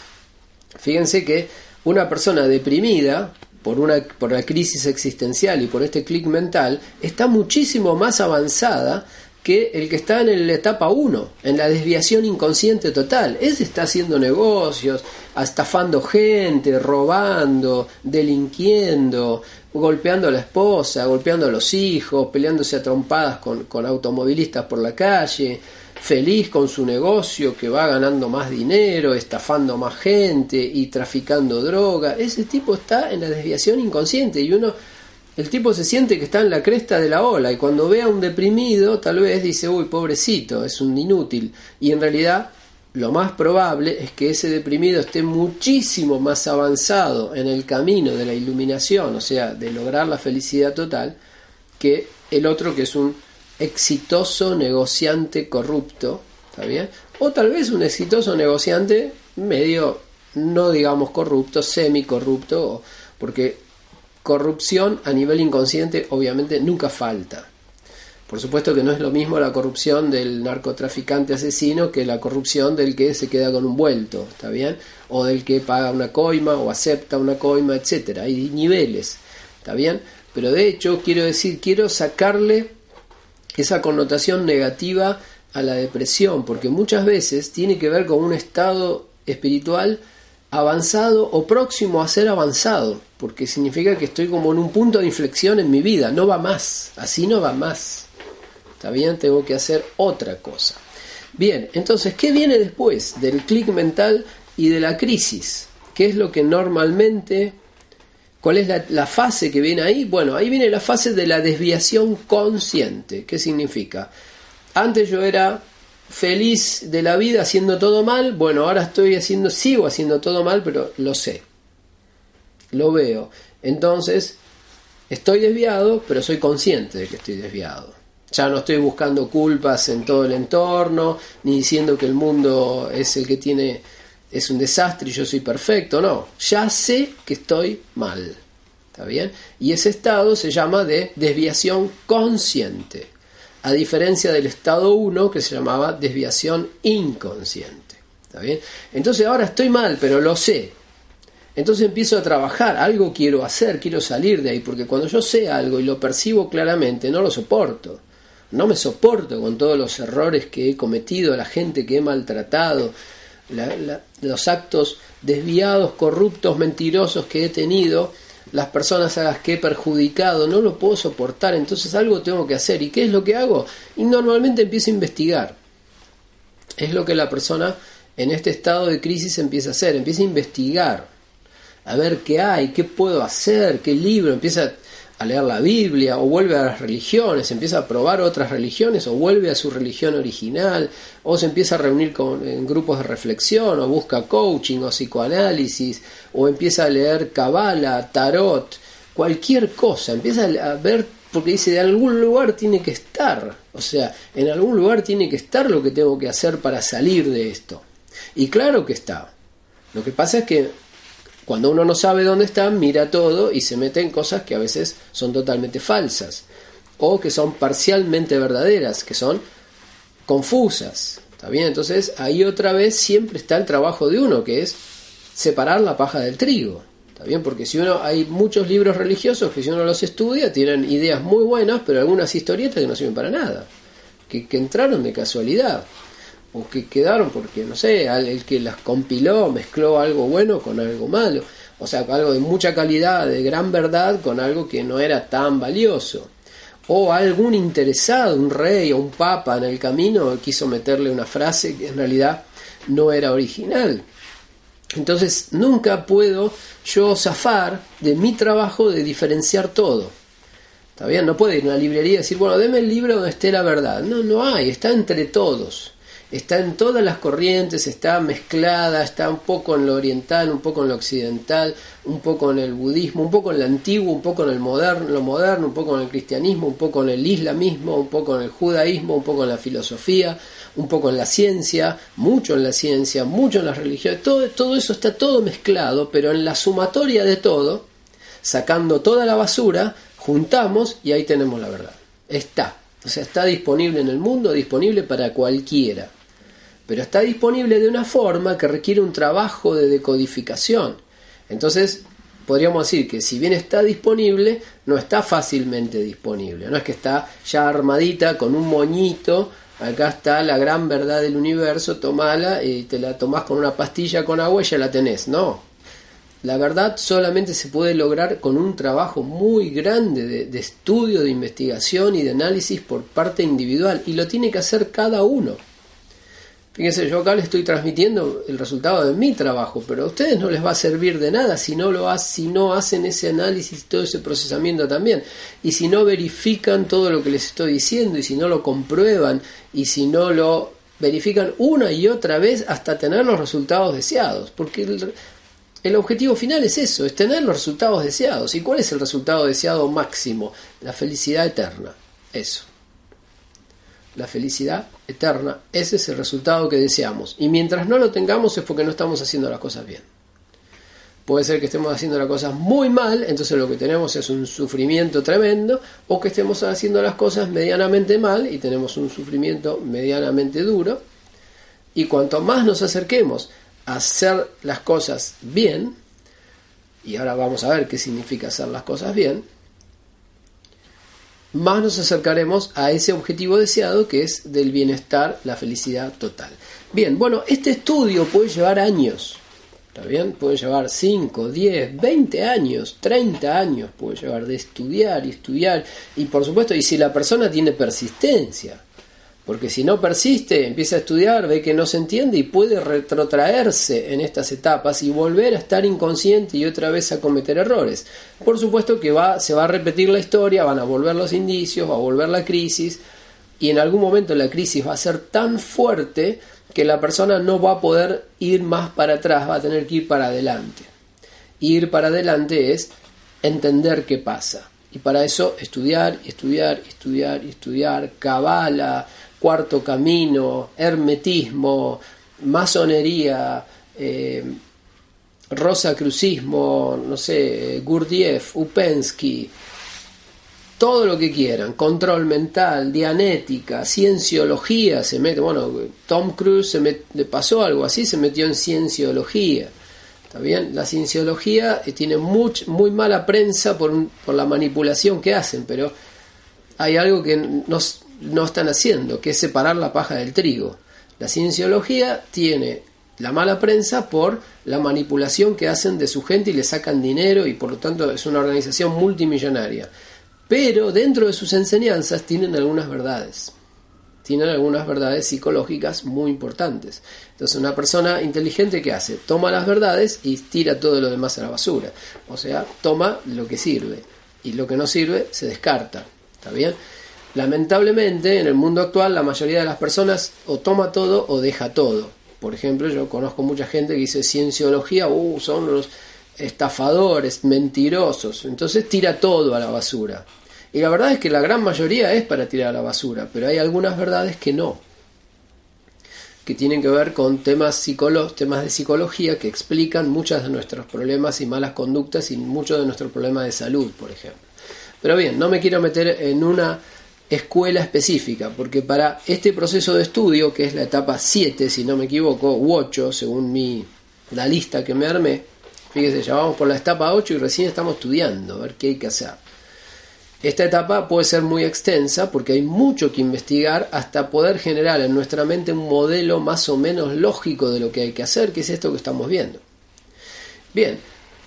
fíjense que una persona deprimida por, una, por la crisis existencial y por este clic mental está muchísimo más avanzada que el que está en la etapa 1, en la desviación inconsciente total. Ese está haciendo negocios, estafando gente, robando, delinquiendo, golpeando a la esposa, golpeando a los hijos, peleándose a trompadas con, con automovilistas por la calle, feliz con su negocio que va ganando más dinero, estafando más gente y traficando droga. Ese tipo está en la desviación inconsciente y uno, el tipo se siente que está en la cresta de la ola y cuando ve a un deprimido tal vez dice, uy, pobrecito, es un inútil. Y en realidad lo más probable es que ese deprimido esté muchísimo más avanzado en el camino de la iluminación, o sea, de lograr la felicidad total, que el otro que es un exitoso negociante corrupto, ¿está bien? O tal vez un exitoso negociante medio, no digamos corrupto, semi corrupto, porque corrupción a nivel inconsciente obviamente nunca falta. Por supuesto que no es lo mismo la corrupción del narcotraficante asesino que la corrupción del que se queda con un vuelto, ¿está bien? O del que paga una coima o acepta una coima, etcétera. Hay niveles, ¿está bien? Pero de hecho quiero decir, quiero sacarle esa connotación negativa a la depresión, porque muchas veces tiene que ver con un estado espiritual avanzado o próximo a ser avanzado, porque significa que estoy como en un punto de inflexión en mi vida, no va más, así no va más. ¿Está bien? Tengo que hacer otra cosa. Bien, entonces, ¿qué viene después del clic mental y de la crisis? ¿Qué es lo que normalmente... ¿Cuál es la, la, fase que viene ahí? Bueno, ahí viene la fase de la desviación consciente. ¿Qué significa? Antes yo era feliz de la vida haciendo todo mal, bueno, ahora estoy haciendo, sigo haciendo todo mal, pero lo sé. Lo veo. Entonces, estoy desviado, pero soy consciente de que estoy desviado. Ya no estoy buscando culpas en todo el entorno, ni diciendo que el mundo es el que tiene es un desastre y yo soy perfecto, no, ya sé que estoy mal. ¿Está bien? Y ese estado se llama de desviación consciente, a diferencia del estado 1 que se llamaba desviación inconsciente. ¿Está bien? Entonces ahora estoy mal, pero lo sé. Entonces empiezo a trabajar, algo quiero hacer, quiero salir de ahí, porque cuando yo sé algo y lo percibo claramente, no lo soporto no me soporto con todos los errores que he cometido, la gente que he maltratado, los actos desviados, corruptos, mentirosos que he tenido, las personas a las que he perjudicado, no lo puedo soportar, entonces algo tengo que hacer. ¿Y qué es lo que hago? Y normalmente empiezo a investigar. Es lo que la persona en este estado de crisis empieza a hacer, empieza a investigar, a ver qué hay, qué puedo hacer, qué libro, empieza a a leer la Biblia o vuelve a las religiones, empieza a probar otras religiones o vuelve a su religión original o se empieza a reunir con, en grupos de reflexión o busca coaching o psicoanálisis o empieza a leer cabala, tarot, cualquier cosa, empieza a ver porque dice de algún lugar tiene que estar, o sea, en algún lugar tiene que estar lo que tengo que hacer para salir de esto. Y claro que está. Lo que pasa es que cuando uno no sabe dónde está, mira todo y se mete en cosas que a veces son totalmente falsas o que son parcialmente verdaderas, que son confusas. ¿Está bien? Entonces ahí otra vez siempre está el trabajo de uno, que es separar la paja del trigo. ¿Está bien? Porque si uno hay muchos libros religiosos que si uno los estudia tienen ideas muy buenas, pero algunas historietas que no sirven para nada, que, que entraron de casualidad o que quedaron porque, no sé, el que las compiló mezcló algo bueno con algo malo, o sea, algo de mucha calidad, de gran verdad, con algo que no era tan valioso. O algún interesado, un rey o un papa en el camino quiso meterle una frase que en realidad no era original. Entonces nunca puedo yo zafar de mi trabajo de diferenciar todo. ¿Está bien? No puedo ir a una librería y decir, bueno, deme el libro donde esté la verdad. No, no hay, está entre todos está en todas las corrientes, está mezclada, está un poco en lo oriental, un poco en lo occidental, un poco en el budismo, un poco en lo antiguo, un poco en el moderno, lo moderno, un poco en el cristianismo, un poco en el islamismo, un poco en el judaísmo, un poco en la filosofía, un poco en la ciencia, mucho en la ciencia, mucho en las religiones, todo, todo eso está todo mezclado, pero en la sumatoria de todo, sacando toda la basura, juntamos y ahí tenemos la verdad. Está. O sea, está disponible en el mundo, disponible para cualquiera pero está disponible de una forma que requiere un trabajo de decodificación. Entonces, podríamos decir que si bien está disponible, no está fácilmente disponible. No es que está ya armadita con un moñito, acá está la gran verdad del universo, tomala y te la tomás con una pastilla con agua y ya la tenés. No. La verdad solamente se puede lograr con un trabajo muy grande de, de estudio, de investigación y de análisis por parte individual. Y lo tiene que hacer cada uno. Fíjense, yo acá les estoy transmitiendo el resultado de mi trabajo, pero a ustedes no les va a servir de nada si no, lo hacen ese análisis, todo ese procesamiento también, y si no verifican todo lo que les estoy diciendo, y si no lo comprueban, y si no lo verifican una y otra vez hasta tener los resultados deseados, porque el objetivo final es eso, es tener los resultados deseados. ¿Y cuál es el resultado deseado máximo? La felicidad eterna. Eso. La felicidad eterna. Ese es el resultado que deseamos. Y mientras no lo tengamos es porque no estamos haciendo las cosas bien. Puede ser que estemos haciendo las cosas muy mal, entonces lo que tenemos es un sufrimiento tremendo, o que estemos haciendo las cosas medianamente mal y tenemos un sufrimiento medianamente duro. Y cuanto más nos acerquemos a hacer las cosas bien, y ahora vamos a ver qué significa hacer las cosas bien, más nos acercaremos a ese objetivo deseado que es del bienestar, la felicidad total. Bien, bueno, este estudio puede llevar años, ¿está bien? Puede llevar 5, 10, 20 años, 30 años, puede llevar de estudiar y estudiar, y por supuesto, y si la persona tiene persistencia, porque si no persiste, empieza a estudiar, ve que no se entiende y puede retrotraerse en estas etapas y volver a estar inconsciente y otra vez a cometer errores. Por supuesto que va, se va a repetir la historia, van a volver los indicios, va a volver la crisis y en algún momento la crisis va a ser tan fuerte que la persona no va a poder ir más para atrás, va a tener que ir para adelante. Ir para adelante es entender qué pasa. Y para eso estudiar, estudiar, estudiar, estudiar, cabala, cuarto camino, hermetismo, masonería, eh, rosacrucismo, no sé, Gurdjieff, Upensky, todo lo que quieran, control mental, dianética, cienciología, se mete, bueno, Tom Cruise se le pasó algo así, se metió en cienciología. ¿Está bien? La cienciología eh, tiene muy mala prensa por, por la manipulación que hacen, pero hay algo que nos, no están haciendo, que es separar la paja del trigo. La cienciología tiene la mala prensa por la manipulación que hacen de su gente y le sacan dinero y por lo tanto es una organización multimillonaria. Pero dentro de sus enseñanzas tienen algunas verdades. Tienen algunas verdades psicológicas muy importantes. Entonces una persona inteligente que hace? Toma las verdades y tira todo lo demás a la basura. O sea, toma lo que sirve y lo que no sirve se descarta. ¿Está bien? Lamentablemente, en el mundo actual, la mayoría de las personas o toma todo o deja todo. Por ejemplo, yo conozco mucha gente que dice cienciología, uh, son los estafadores, mentirosos. Entonces tira todo a la basura. Y la verdad es que la gran mayoría es para tirar a la basura, pero hay algunas verdades que no. Que tienen que ver con temas, temas de psicología que explican muchos de nuestros problemas y malas conductas y muchos de nuestros problemas de salud, por ejemplo. Pero bien, no me quiero meter en una escuela específica, porque para este proceso de estudio, que es la etapa 7, si no me equivoco, u 8, según mi, la lista que me armé, fíjese, ya vamos por la etapa 8 y recién estamos estudiando, a ver qué hay que hacer. Esta etapa puede ser muy extensa porque hay mucho que investigar hasta poder generar en nuestra mente un modelo más o menos lógico de lo que hay que hacer, que es esto que estamos viendo. Bien,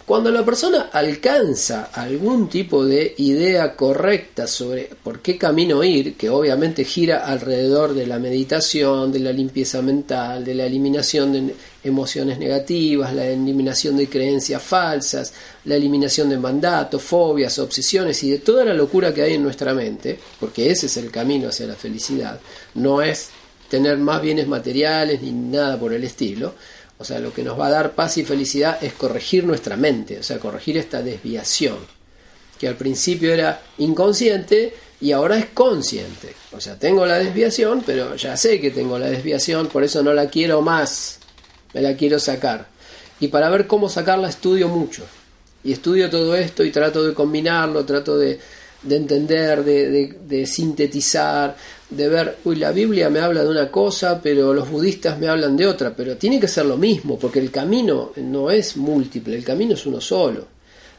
cuando la persona alcanza algún tipo de idea correcta sobre por qué camino ir, que obviamente gira alrededor de la meditación, de la limpieza mental, de la eliminación de emociones negativas, la eliminación de creencias falsas, la eliminación de mandatos, fobias, obsesiones y de toda la locura que hay en nuestra mente, porque ese es el camino hacia la felicidad, no es tener más bienes materiales ni nada por el estilo, o sea, lo que nos va a dar paz y felicidad es corregir nuestra mente, o sea, corregir esta desviación, que al principio era inconsciente y ahora es consciente. O sea, tengo la desviación, pero ya sé que tengo la desviación, por eso no la quiero más, me la quiero sacar. Y para ver cómo sacarla estudio mucho. Y estudio todo esto y trato de combinarlo, trato de, entender, de, sintetizar, de ver, uy, la Biblia me habla de una cosa, pero los budistas me hablan de otra, pero tiene que ser lo mismo, porque el camino no es múltiple, el camino es uno solo.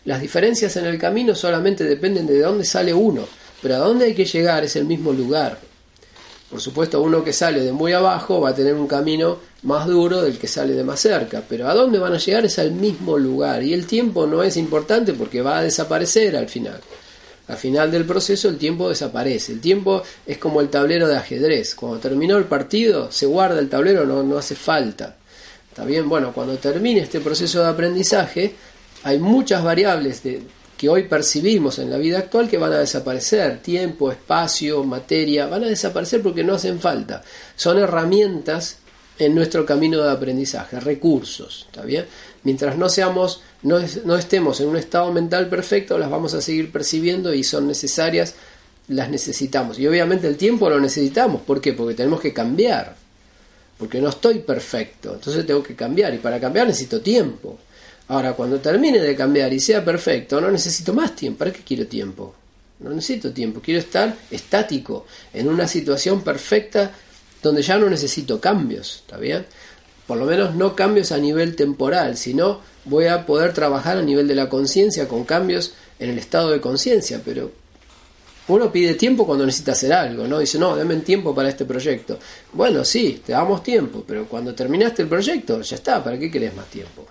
Las diferencias en el camino solamente dependen de dónde sale uno, pero a dónde hay que llegar es el mismo lugar. Por supuesto, uno que sale de muy abajo va a tener un camino más duro del que sale de más cerca, pero a dónde van a llegar es al mismo lugar y el tiempo no es importante porque va a desaparecer al final. Al final del proceso el tiempo desaparece. El tiempo es como el tablero de ajedrez. Cuando terminó el partido se guarda el tablero, no, no hace falta. ¿Está bien? Bueno, cuando termine este proceso de aprendizaje hay muchas variables que hoy percibimos en la vida actual que van a desaparecer. Tiempo, espacio, materia, van a desaparecer porque no hacen falta. Son herramientas en nuestro camino de aprendizaje, recursos, ¿está bien? Mientras no seamos, no, no estemos en un estado mental perfecto, las vamos a seguir percibiendo y son necesarias las necesitamos. Y obviamente el tiempo lo necesitamos. ¿Por qué? Porque tenemos que cambiar. Porque no estoy perfecto. Entonces tengo que cambiar. Y para cambiar necesito tiempo. Ahora, cuando termine de cambiar y sea perfecto, no necesito más tiempo. ¿Para qué quiero tiempo? No necesito tiempo. Quiero estar estático, en una situación perfecta donde ya no necesito cambios. ¿Está bien? Por lo menos no cambios a nivel temporal, sino voy a poder trabajar a nivel de la conciencia con cambios en el estado de conciencia. Pero uno pide tiempo cuando necesita hacer algo, ¿no? Dice, no, dame tiempo para este proyecto. Bueno, sí, te damos tiempo, pero cuando terminaste el proyecto, ya está, ¿para qué querés más tiempo?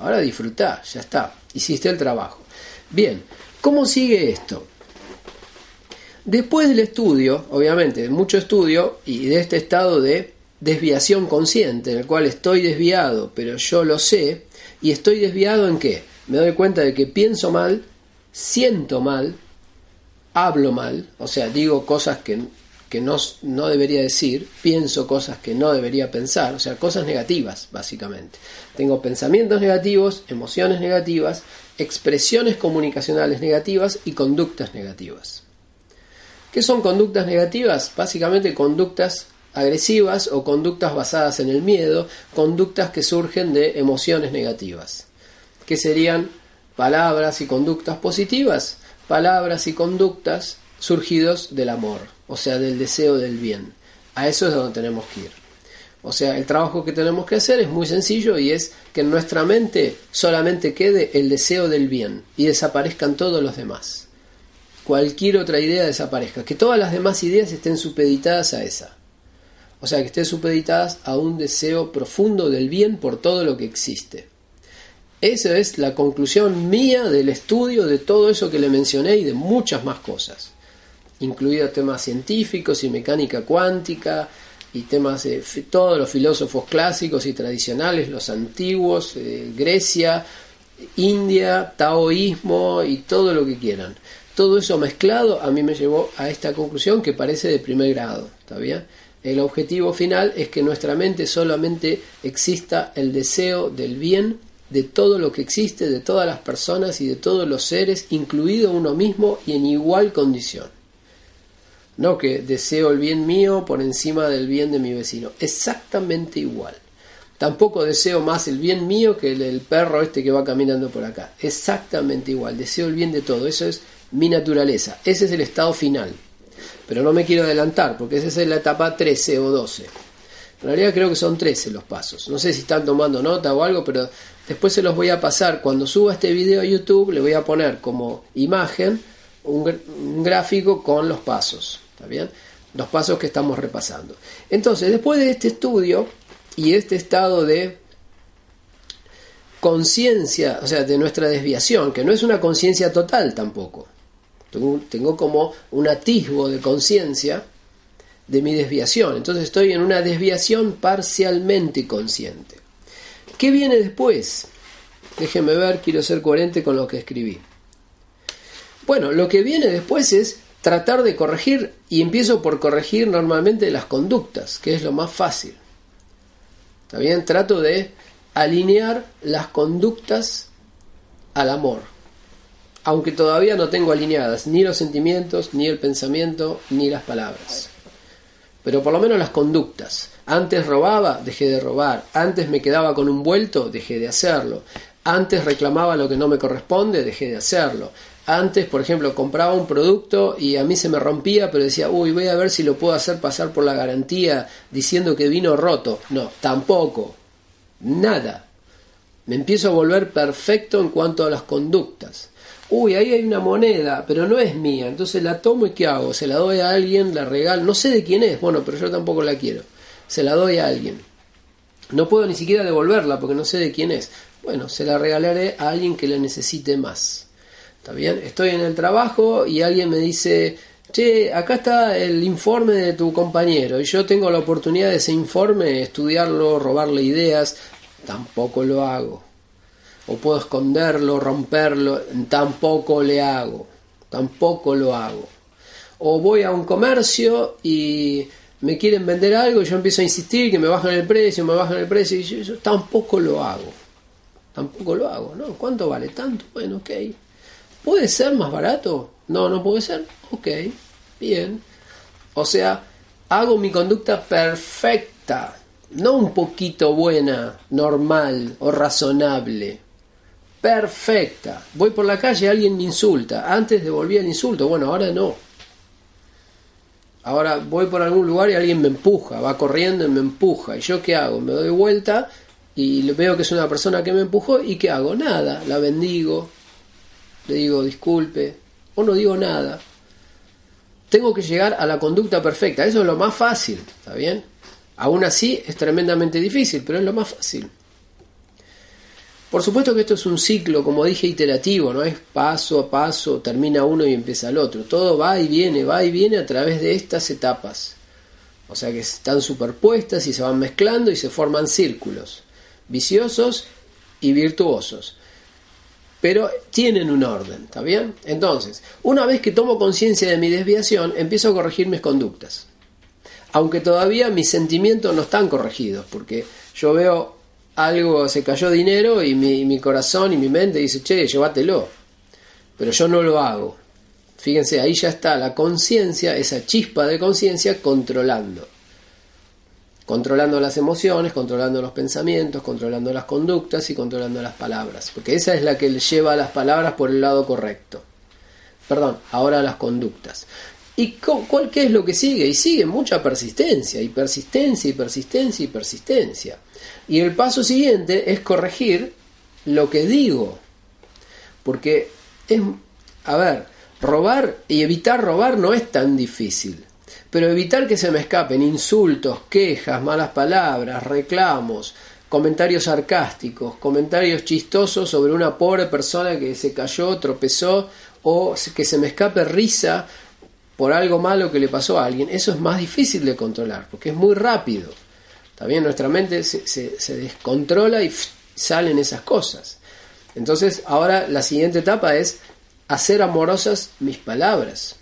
Ahora disfrutá, ya está, hiciste el trabajo. Bien, ¿cómo sigue esto? Después del estudio, obviamente, de mucho estudio y de este estado de desviación consciente, en el cual estoy desviado, pero yo lo sé, y estoy desviado en qué? Me doy cuenta de que pienso mal, siento mal, hablo mal, o sea, digo cosas que que no, no, debería decir, pienso cosas que no debería pensar, o sea, cosas negativas, básicamente. Tengo pensamientos negativos, emociones negativas, expresiones comunicacionales negativas y conductas negativas. ¿Qué son conductas negativas? Básicamente conductas agresivas o conductas basadas en el miedo, conductas que surgen de emociones negativas. ¿Qué serían palabras y conductas positivas? Palabras y conductas surgidos del amor, o sea, del deseo del bien. A eso es donde tenemos que ir. O sea, el trabajo que tenemos que hacer es muy sencillo y es que en nuestra mente solamente quede el deseo del bien y desaparezcan todos los demás. Cualquier otra idea desaparezca, que todas las demás ideas estén supeditadas a esa. O sea, que estén supeditadas a un deseo profundo del bien por todo lo que existe. Esa es la conclusión mía del estudio de todo eso que le mencioné y de muchas más cosas incluidos temas científicos y mecánica cuántica y temas de todos los filósofos clásicos y tradicionales, los antiguos, eh, Grecia, India, taoísmo y todo lo que quieran. Todo eso mezclado a mí me llevó a esta conclusión que parece de primer grado, ¿está bien? El objetivo final es que nuestra mente solamente exista el deseo del bien de todo lo que existe, de todas las personas y de todos los seres, incluido uno mismo y en igual condición. No que deseo el bien mío por encima del bien de mi vecino. Exactamente igual. Tampoco deseo más el bien mío que el del perro este que va caminando por acá. Exactamente igual. Deseo el bien de todo. Eso es mi naturaleza. Ese es el estado final. Pero no me quiero adelantar porque esa es la etapa 13 o 12. En realidad creo que son 13 los pasos. No sé si están tomando nota o algo, pero después se los voy a pasar. Cuando suba este video a YouTube le voy a poner como imagen un, gráfico con los pasos. ¿Está bien? Los pasos que estamos repasando. Entonces, después de este estudio y este estado de conciencia, o sea, de nuestra desviación, que no es una conciencia total tampoco. Tengo, como un atisbo de conciencia de mi desviación. Entonces estoy en una desviación parcialmente consciente. ¿Qué viene después? Déjenme ver, quiero ser coherente con lo que escribí. Bueno, lo que viene después es tratar de corregir, y empiezo por corregir normalmente las conductas, que es lo más fácil. ¿Está bien? Trato de alinear las conductas al amor, aunque todavía no tengo alineadas ni los sentimientos, ni el pensamiento, ni las palabras. Pero por lo menos las conductas. Antes robaba, dejé de robar. Antes me quedaba con un vuelto, dejé de hacerlo. Antes reclamaba lo que no me corresponde, dejé de hacerlo. Antes, por ejemplo, compraba un producto y a mí se me rompía, pero decía, uy, voy a ver si lo puedo hacer pasar por la garantía diciendo que vino roto. No, tampoco. Nada. Me empiezo a volver perfecto en cuanto a las conductas. Uy, ahí hay una moneda, pero no es mía. Entonces la tomo y ¿qué hago? Se la doy a alguien, la regalo. No sé de quién es, bueno, pero yo tampoco la quiero. Se la doy a alguien. No puedo ni siquiera devolverla porque no sé de quién es. Bueno, se la regalaré a alguien que la necesite más. ¿Está bien? Estoy en el trabajo y alguien me dice, che, acá está el informe de tu compañero y yo tengo la oportunidad de ese informe, estudiarlo, robarle ideas, tampoco lo hago. O puedo esconderlo, romperlo, tampoco le hago. Tampoco lo hago. O voy a un comercio y me quieren vender algo yo empiezo a insistir que me bajan el precio, me bajan el precio y yo, tampoco lo hago. Tampoco lo hago, ¿no? ¿Cuánto vale? Tanto. Bueno, ok. ¿Puede ser más barato? No, no puede ser. Ok. Bien. O sea, hago mi conducta perfecta, no un poquito buena, normal o razonable. Perfecta. Voy por la calle, alguien me insulta. Antes devolvía el insulto, bueno, ahora no. Ahora voy por algún lugar y alguien me empuja, va corriendo y me empuja. ¿Y yo qué hago? Me doy vuelta y veo que es una persona que me empujó y ¿qué hago? Nada, la bendigo, le digo disculpe o no digo nada. Tengo que llegar a la conducta perfecta, eso es lo más fácil, ¿está bien? Aún así es tremendamente difícil, pero es lo más fácil. Por supuesto que esto es un ciclo, como dije, iterativo, no es paso a paso, termina uno y empieza el otro. Todo va y viene, va y viene a través de estas etapas. O sea que están superpuestas y se van mezclando y se forman círculos, viciosos y virtuosos. Pero tienen un orden, ¿está bien? Entonces, una vez que tomo conciencia de mi desviación, empiezo a corregir mis conductas. Aunque todavía mis sentimientos no están corregidos, porque yo veo algo, se cayó dinero y mi, corazón y mi mente dice, che, llévatelo. Pero yo no lo hago. Fíjense, ahí ya está la conciencia, esa chispa de conciencia controlando. Controlando las emociones, controlando los pensamientos, controlando las conductas y controlando las palabras. Porque esa es la que lleva las palabras por el lado correcto. Perdón, ahora las conductas. ¿Y cuál, qué es lo que sigue? Y sigue mucha persistencia, y persistencia, y persistencia, y persistencia. Y el paso siguiente es corregir lo que digo. Porque es, a ver, robar y evitar robar no es tan difícil. Pero evitar que se me escapen insultos, quejas, malas palabras, reclamos, comentarios sarcásticos, comentarios chistosos sobre una pobre persona que se cayó, tropezó, o que se me escape risa por algo malo que le pasó a alguien, eso es más difícil de controlar, porque es muy rápido. También nuestra mente se, se, descontrola y salen esas cosas. Entonces, ahora la siguiente etapa es hacer amorosas mis palabras,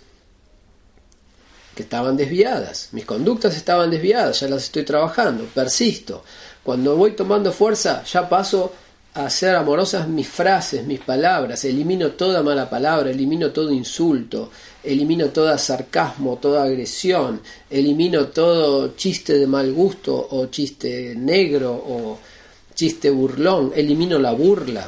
que estaban desviadas, mis conductas estaban desviadas, ya las estoy trabajando, persisto. Cuando voy tomando fuerza, ya paso hacer amorosas mis frases, mis palabras, elimino toda mala palabra, elimino todo insulto, elimino todo sarcasmo, toda agresión, elimino todo chiste de mal gusto o chiste negro o chiste burlón, elimino la burla.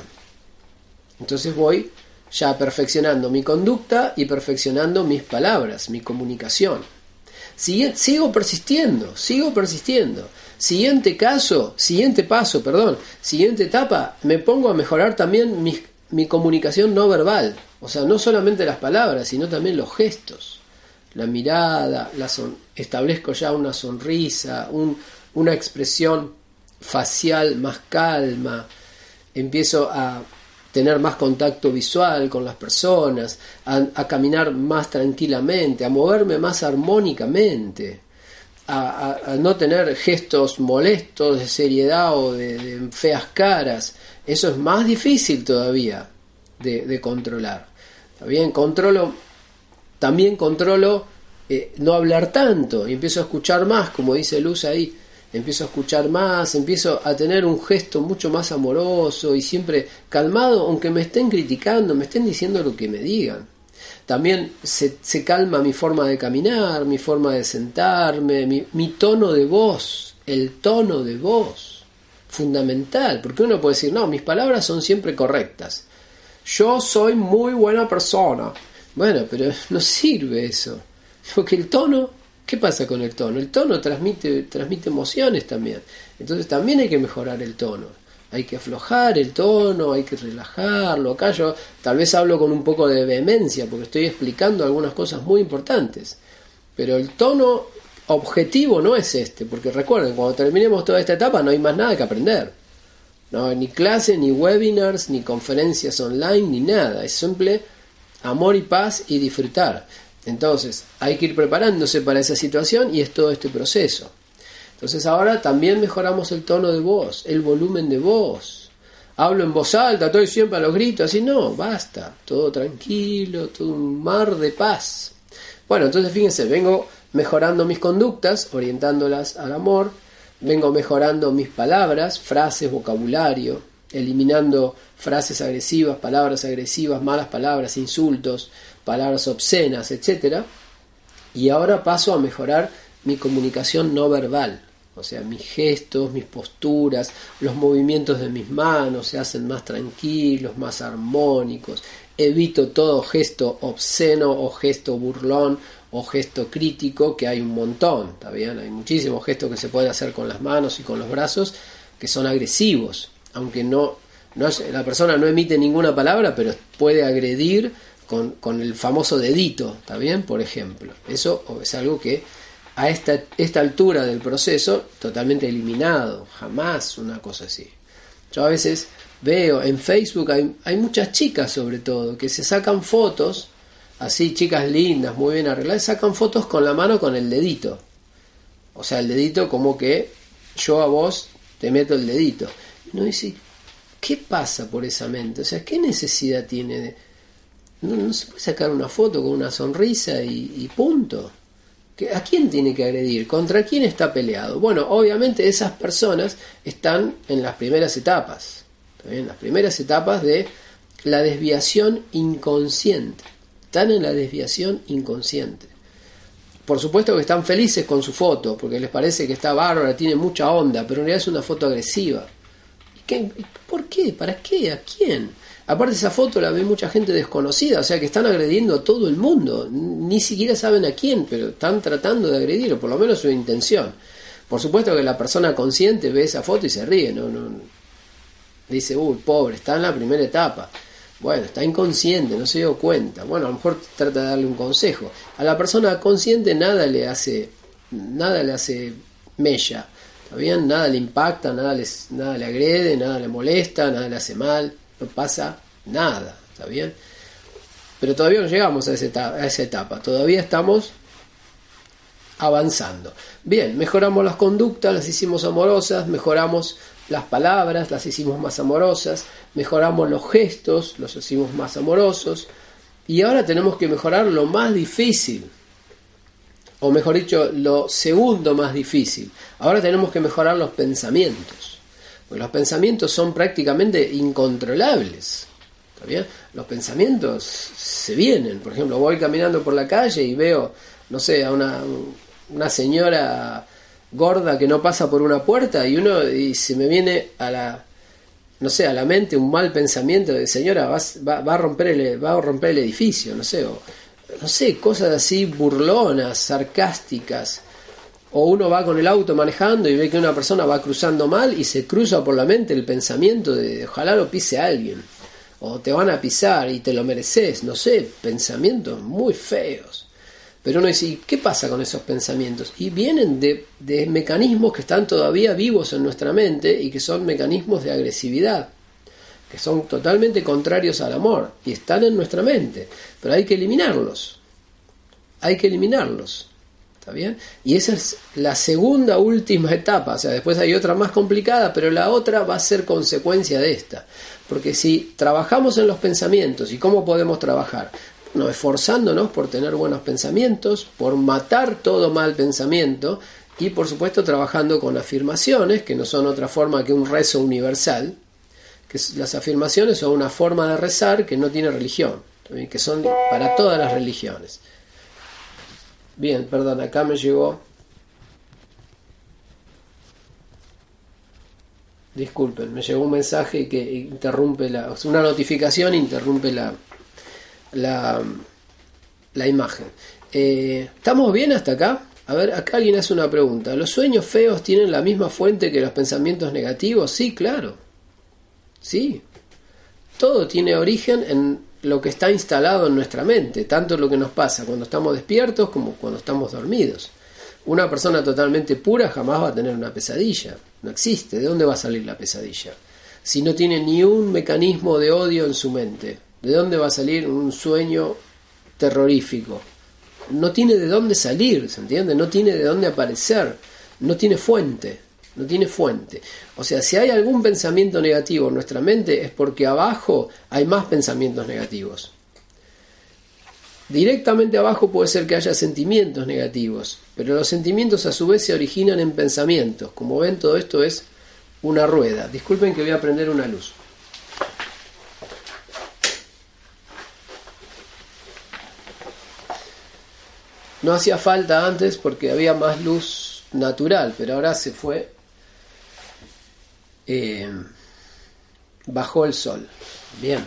Entonces voy ya perfeccionando mi conducta y perfeccionando mis palabras, mi comunicación. Sigo persistiendo, sigo persistiendo. Siguiente caso, siguiente paso, perdón, siguiente etapa, me pongo a mejorar también mi, mi comunicación no verbal. O sea, no solamente las palabras, sino también los gestos, la mirada, la establezco ya una sonrisa, una expresión facial más calma, empiezo a tener más contacto visual con las personas, a, caminar más tranquilamente, a moverme más armónicamente, a, no tener gestos molestos de seriedad o de, feas caras. Eso es más difícil todavía de controlar bien, controlo, también controlo eh, no hablar tanto y empiezo a escuchar más, como dice Luz ahí, empiezo a escuchar más, empiezo a tener un gesto mucho más amoroso y siempre calmado, aunque me estén criticando, me estén diciendo lo que me digan. También se, se calma mi forma de caminar, mi forma de sentarme, mi, tono de voz, el tono de voz, fundamental, porque uno puede decir, no, mis palabras son siempre correctas yo soy muy buena persona. Bueno, pero [laughs] no sirve eso. Porque el tono, ¿qué pasa con el tono? El tono transmite, transmite emociones también. Entonces también hay que mejorar el tono. Hay que aflojar el tono, hay que relajarlo. Acá yo tal vez hablo con un poco de vehemencia porque estoy explicando algunas cosas muy importantes. Pero el tono objetivo no es este, porque recuerden, cuando terminemos toda esta etapa no hay más nada que aprender. No, ni clase, ni webinars, ni conferencias online, ni nada. Es simple amor y paz y disfrutar. Entonces, hay que ir preparándose para esa situación y es todo este proceso. Entonces ahora también mejoramos el tono de voz, el volumen de voz. Hablo en voz alta, estoy siempre a los gritos, así no, basta, todo tranquilo, todo un mar de paz. Bueno, entonces fíjense, vengo mejorando mis conductas, orientándolas al amor, vengo mejorando mis palabras, frases, vocabulario, eliminando frases agresivas, palabras agresivas, malas palabras, insultos, palabras obscenas, etc. Y ahora paso a mejorar mi comunicación no verbal. O sea, mis gestos, mis posturas, los movimientos de mis manos se hacen más tranquilos, más armónicos. Evito todo gesto obsceno o gesto burlón o gesto crítico, que hay un montón, ¿está bien? Hay muchísimos gestos que se pueden hacer con las manos y con los brazos que son agresivos, aunque no, no la persona no emite ninguna palabra, pero puede agredir con, con el famoso dedito, ¿está bien? Por ejemplo. Eso es algo que a esta, esta altura del proceso totalmente eliminado, jamás una cosa así. Yo a veces veo en Facebook, hay, hay muchas chicas sobre todo, que se sacan fotos, así chicas lindas, muy bien arregladas, sacan fotos con la mano con el dedito. O sea, el dedito como que yo a vos te meto el dedito. Y uno dice, ¿qué pasa por esa mente? O sea, ¿qué necesidad tiene de... No, se puede sacar una foto con una sonrisa y punto. ¿A quién tiene que agredir? ¿Contra quién está peleado? Bueno, obviamente esas personas están en las primeras etapas, en las primeras etapas de la desviación inconsciente. Están en la desviación inconsciente. Por supuesto que están felices con su foto, porque les parece que está bárbara, tiene mucha onda, pero en realidad es una foto agresiva. ¿Qué? ¿Por qué? ¿Para qué? ¿A quién? Aparte esa foto la ve mucha gente desconocida, o sea que están agrediendo a todo el mundo, ni siquiera saben a quién, pero están tratando de agredir, o por lo menos su intención. Por supuesto que la persona consciente ve esa foto y se ríe, no, no dice, uy, pobre, está en la primera etapa. Bueno, está inconsciente, no se dio cuenta. Bueno, a lo mejor trata de darle un consejo. A la persona consciente nada le hace, nada le hace mella. ¿Está bien? Nada le impacta, nada, nada le agrede, nada le molesta, nada le hace mal no pasa nada, ¿está bien? Pero todavía no llegamos a, esa etapa, todavía estamos avanzando. Bien, mejoramos las conductas, las hicimos amorosas, mejoramos las palabras, las hicimos más amorosas, mejoramos los gestos, los hicimos más amorosos, y ahora tenemos que mejorar lo más difícil, o mejor dicho, lo segundo más difícil. Ahora tenemos que mejorar los pensamientos los pensamientos son prácticamente incontrolables. Los pensamientos se vienen. Por ejemplo, voy caminando por la calle y veo, no sé, a una, una señora gorda que no pasa por una puerta y uno y se me viene a la no sé, a la mente un mal pensamiento de señora va, va, a romper el, va a romper el edificio, no sé, o, no sé, cosas así burlonas, sarcásticas, o uno va con el auto manejando y ve que una persona va cruzando mal y se cruza por la mente el pensamiento de ojalá lo pise alguien. O te van a pisar y te lo mereces, no sé, pensamientos muy feos. Pero uno dice, ¿qué pasa con esos pensamientos? Y vienen de, de mecanismos que están todavía vivos en nuestra mente y que son mecanismos de agresividad, que son totalmente contrarios al amor y están en nuestra mente. Pero hay que eliminarlos. Hay que eliminarlos. ¿Está bien? Y esa es la segunda última etapa, o sea, después hay otra más complicada, pero la otra va a ser consecuencia de esta. Porque si trabajamos en los pensamientos, ¿y cómo podemos trabajar? No, esforzándonos por tener buenos pensamientos, por matar todo mal pensamiento y por supuesto trabajando con afirmaciones, que no son otra forma que un rezo universal, que las afirmaciones son una forma de rezar que no tiene religión, que son para todas las religiones. Bien, perdón, acá me llegó. Disculpen, me llegó un mensaje que interrumpe la. Una notificación interrumpe la. La, la imagen. Eh, ¿Estamos bien hasta acá? A ver, acá alguien hace una pregunta. ¿Los sueños feos tienen la misma fuente que los pensamientos negativos? Sí, claro. Sí. Todo tiene origen en lo que está instalado en nuestra mente, tanto lo que nos pasa cuando estamos despiertos como cuando estamos dormidos. Una persona totalmente pura jamás va a tener una pesadilla, no existe, ¿de dónde va a salir la pesadilla? Si no tiene ni un mecanismo de odio en su mente, ¿de dónde va a salir un sueño terrorífico? No tiene de dónde salir, ¿se entiende? No tiene de dónde aparecer, no tiene fuente no tiene fuente. O sea, si hay algún pensamiento negativo en nuestra mente es porque abajo hay más pensamientos negativos. Directamente abajo puede ser que haya sentimientos negativos, pero los sentimientos a su vez se originan en pensamientos. Como ven, todo esto es una rueda. Disculpen que voy a prender una luz. No hacía falta antes porque había más luz natural, pero ahora se fue. Eh, bajó el sol. Bien.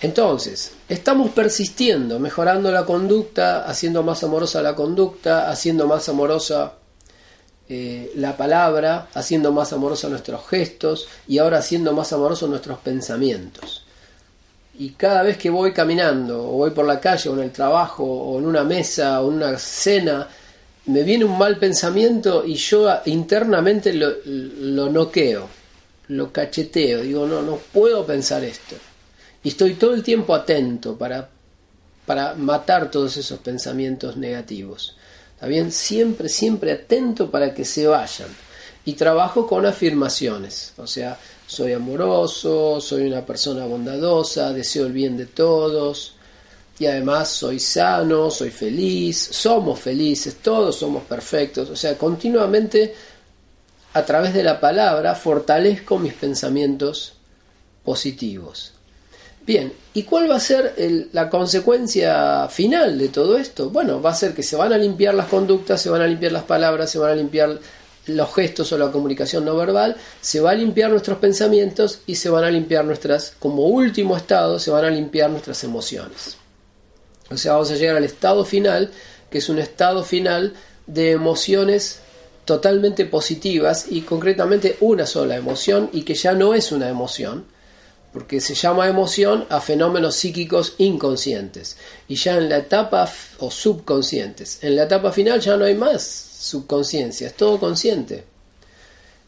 Entonces, estamos persistiendo, mejorando la conducta, haciendo más amorosa la conducta, haciendo más amorosa eh, la palabra, haciendo más amorosa nuestros gestos y ahora haciendo más amorosos nuestros pensamientos. Y cada vez que voy caminando, o voy por la calle, o en el trabajo, o en una mesa, o en una cena, me viene un mal pensamiento y yo internamente lo, lo noqueo, lo cacheteo, digo, no, no puedo pensar esto y estoy todo el tiempo atento para, para matar todos esos pensamientos negativos. ¿Está bien? Siempre, siempre atento para que se vayan. Y trabajo con afirmaciones. O sea, soy amoroso, soy una persona bondadosa, deseo el bien de todos. Y además soy sano, soy feliz, somos felices, todos somos perfectos. O sea, continuamente a través de la palabra fortalezco mis pensamientos positivos. Bien, ¿y cuál va a ser la consecuencia final de todo esto? Bueno, va a ser que se van a limpiar las conductas, se van a limpiar las palabras, se van a limpiar los gestos o la comunicación no verbal, se va a limpiar nuestros pensamientos y se van a limpiar nuestras, como último estado, se van a limpiar nuestras emociones. O sea, vamos a llegar al estado final, que es un estado final de emociones totalmente positivas y concretamente una sola emoción y que ya no es una emoción, porque se llama emoción a fenómenos psíquicos inconscientes. Y ya en la etapa, o subconscientes, en la etapa final ya no hay más subconsciencia, es todo consciente.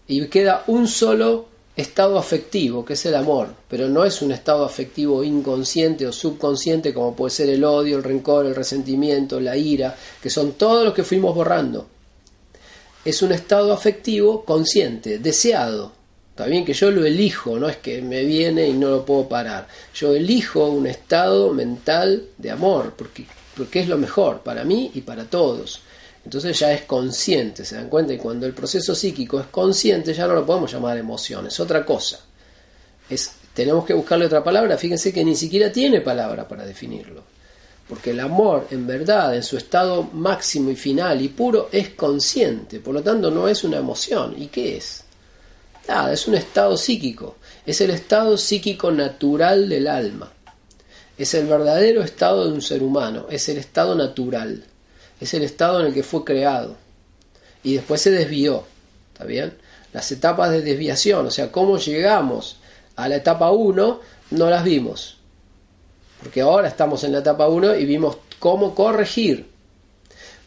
Y queda un solo estado afectivo, que es el amor, pero no es un estado afectivo inconsciente o subconsciente como puede ser el odio, el rencor, el resentimiento, la ira, que son todos los que fuimos borrando. Es un estado afectivo consciente, deseado, Está bien que yo lo elijo, no es que me viene y no lo puedo parar. Yo elijo un estado mental de amor, porque, porque es lo mejor para mí y para todos. Entonces ya es consciente, se dan cuenta, y cuando el proceso psíquico es consciente ya no lo podemos llamar emoción, es otra cosa. Es, tenemos que buscarle otra palabra, fíjense que ni siquiera tiene palabra para definirlo. Porque el amor, en verdad, en su estado máximo y final y puro, es consciente, por lo tanto no es una emoción. ¿Y qué es? Nada, es un estado psíquico, es el estado psíquico natural del alma, es el verdadero estado de un ser humano, es el estado natural, es el estado en el que fue creado. Y después se desvió, ¿está bien? Las etapas de desviación, o sea, cómo llegamos a la etapa 1, no las vimos, porque ahora estamos en la etapa 1 y vimos cómo corregir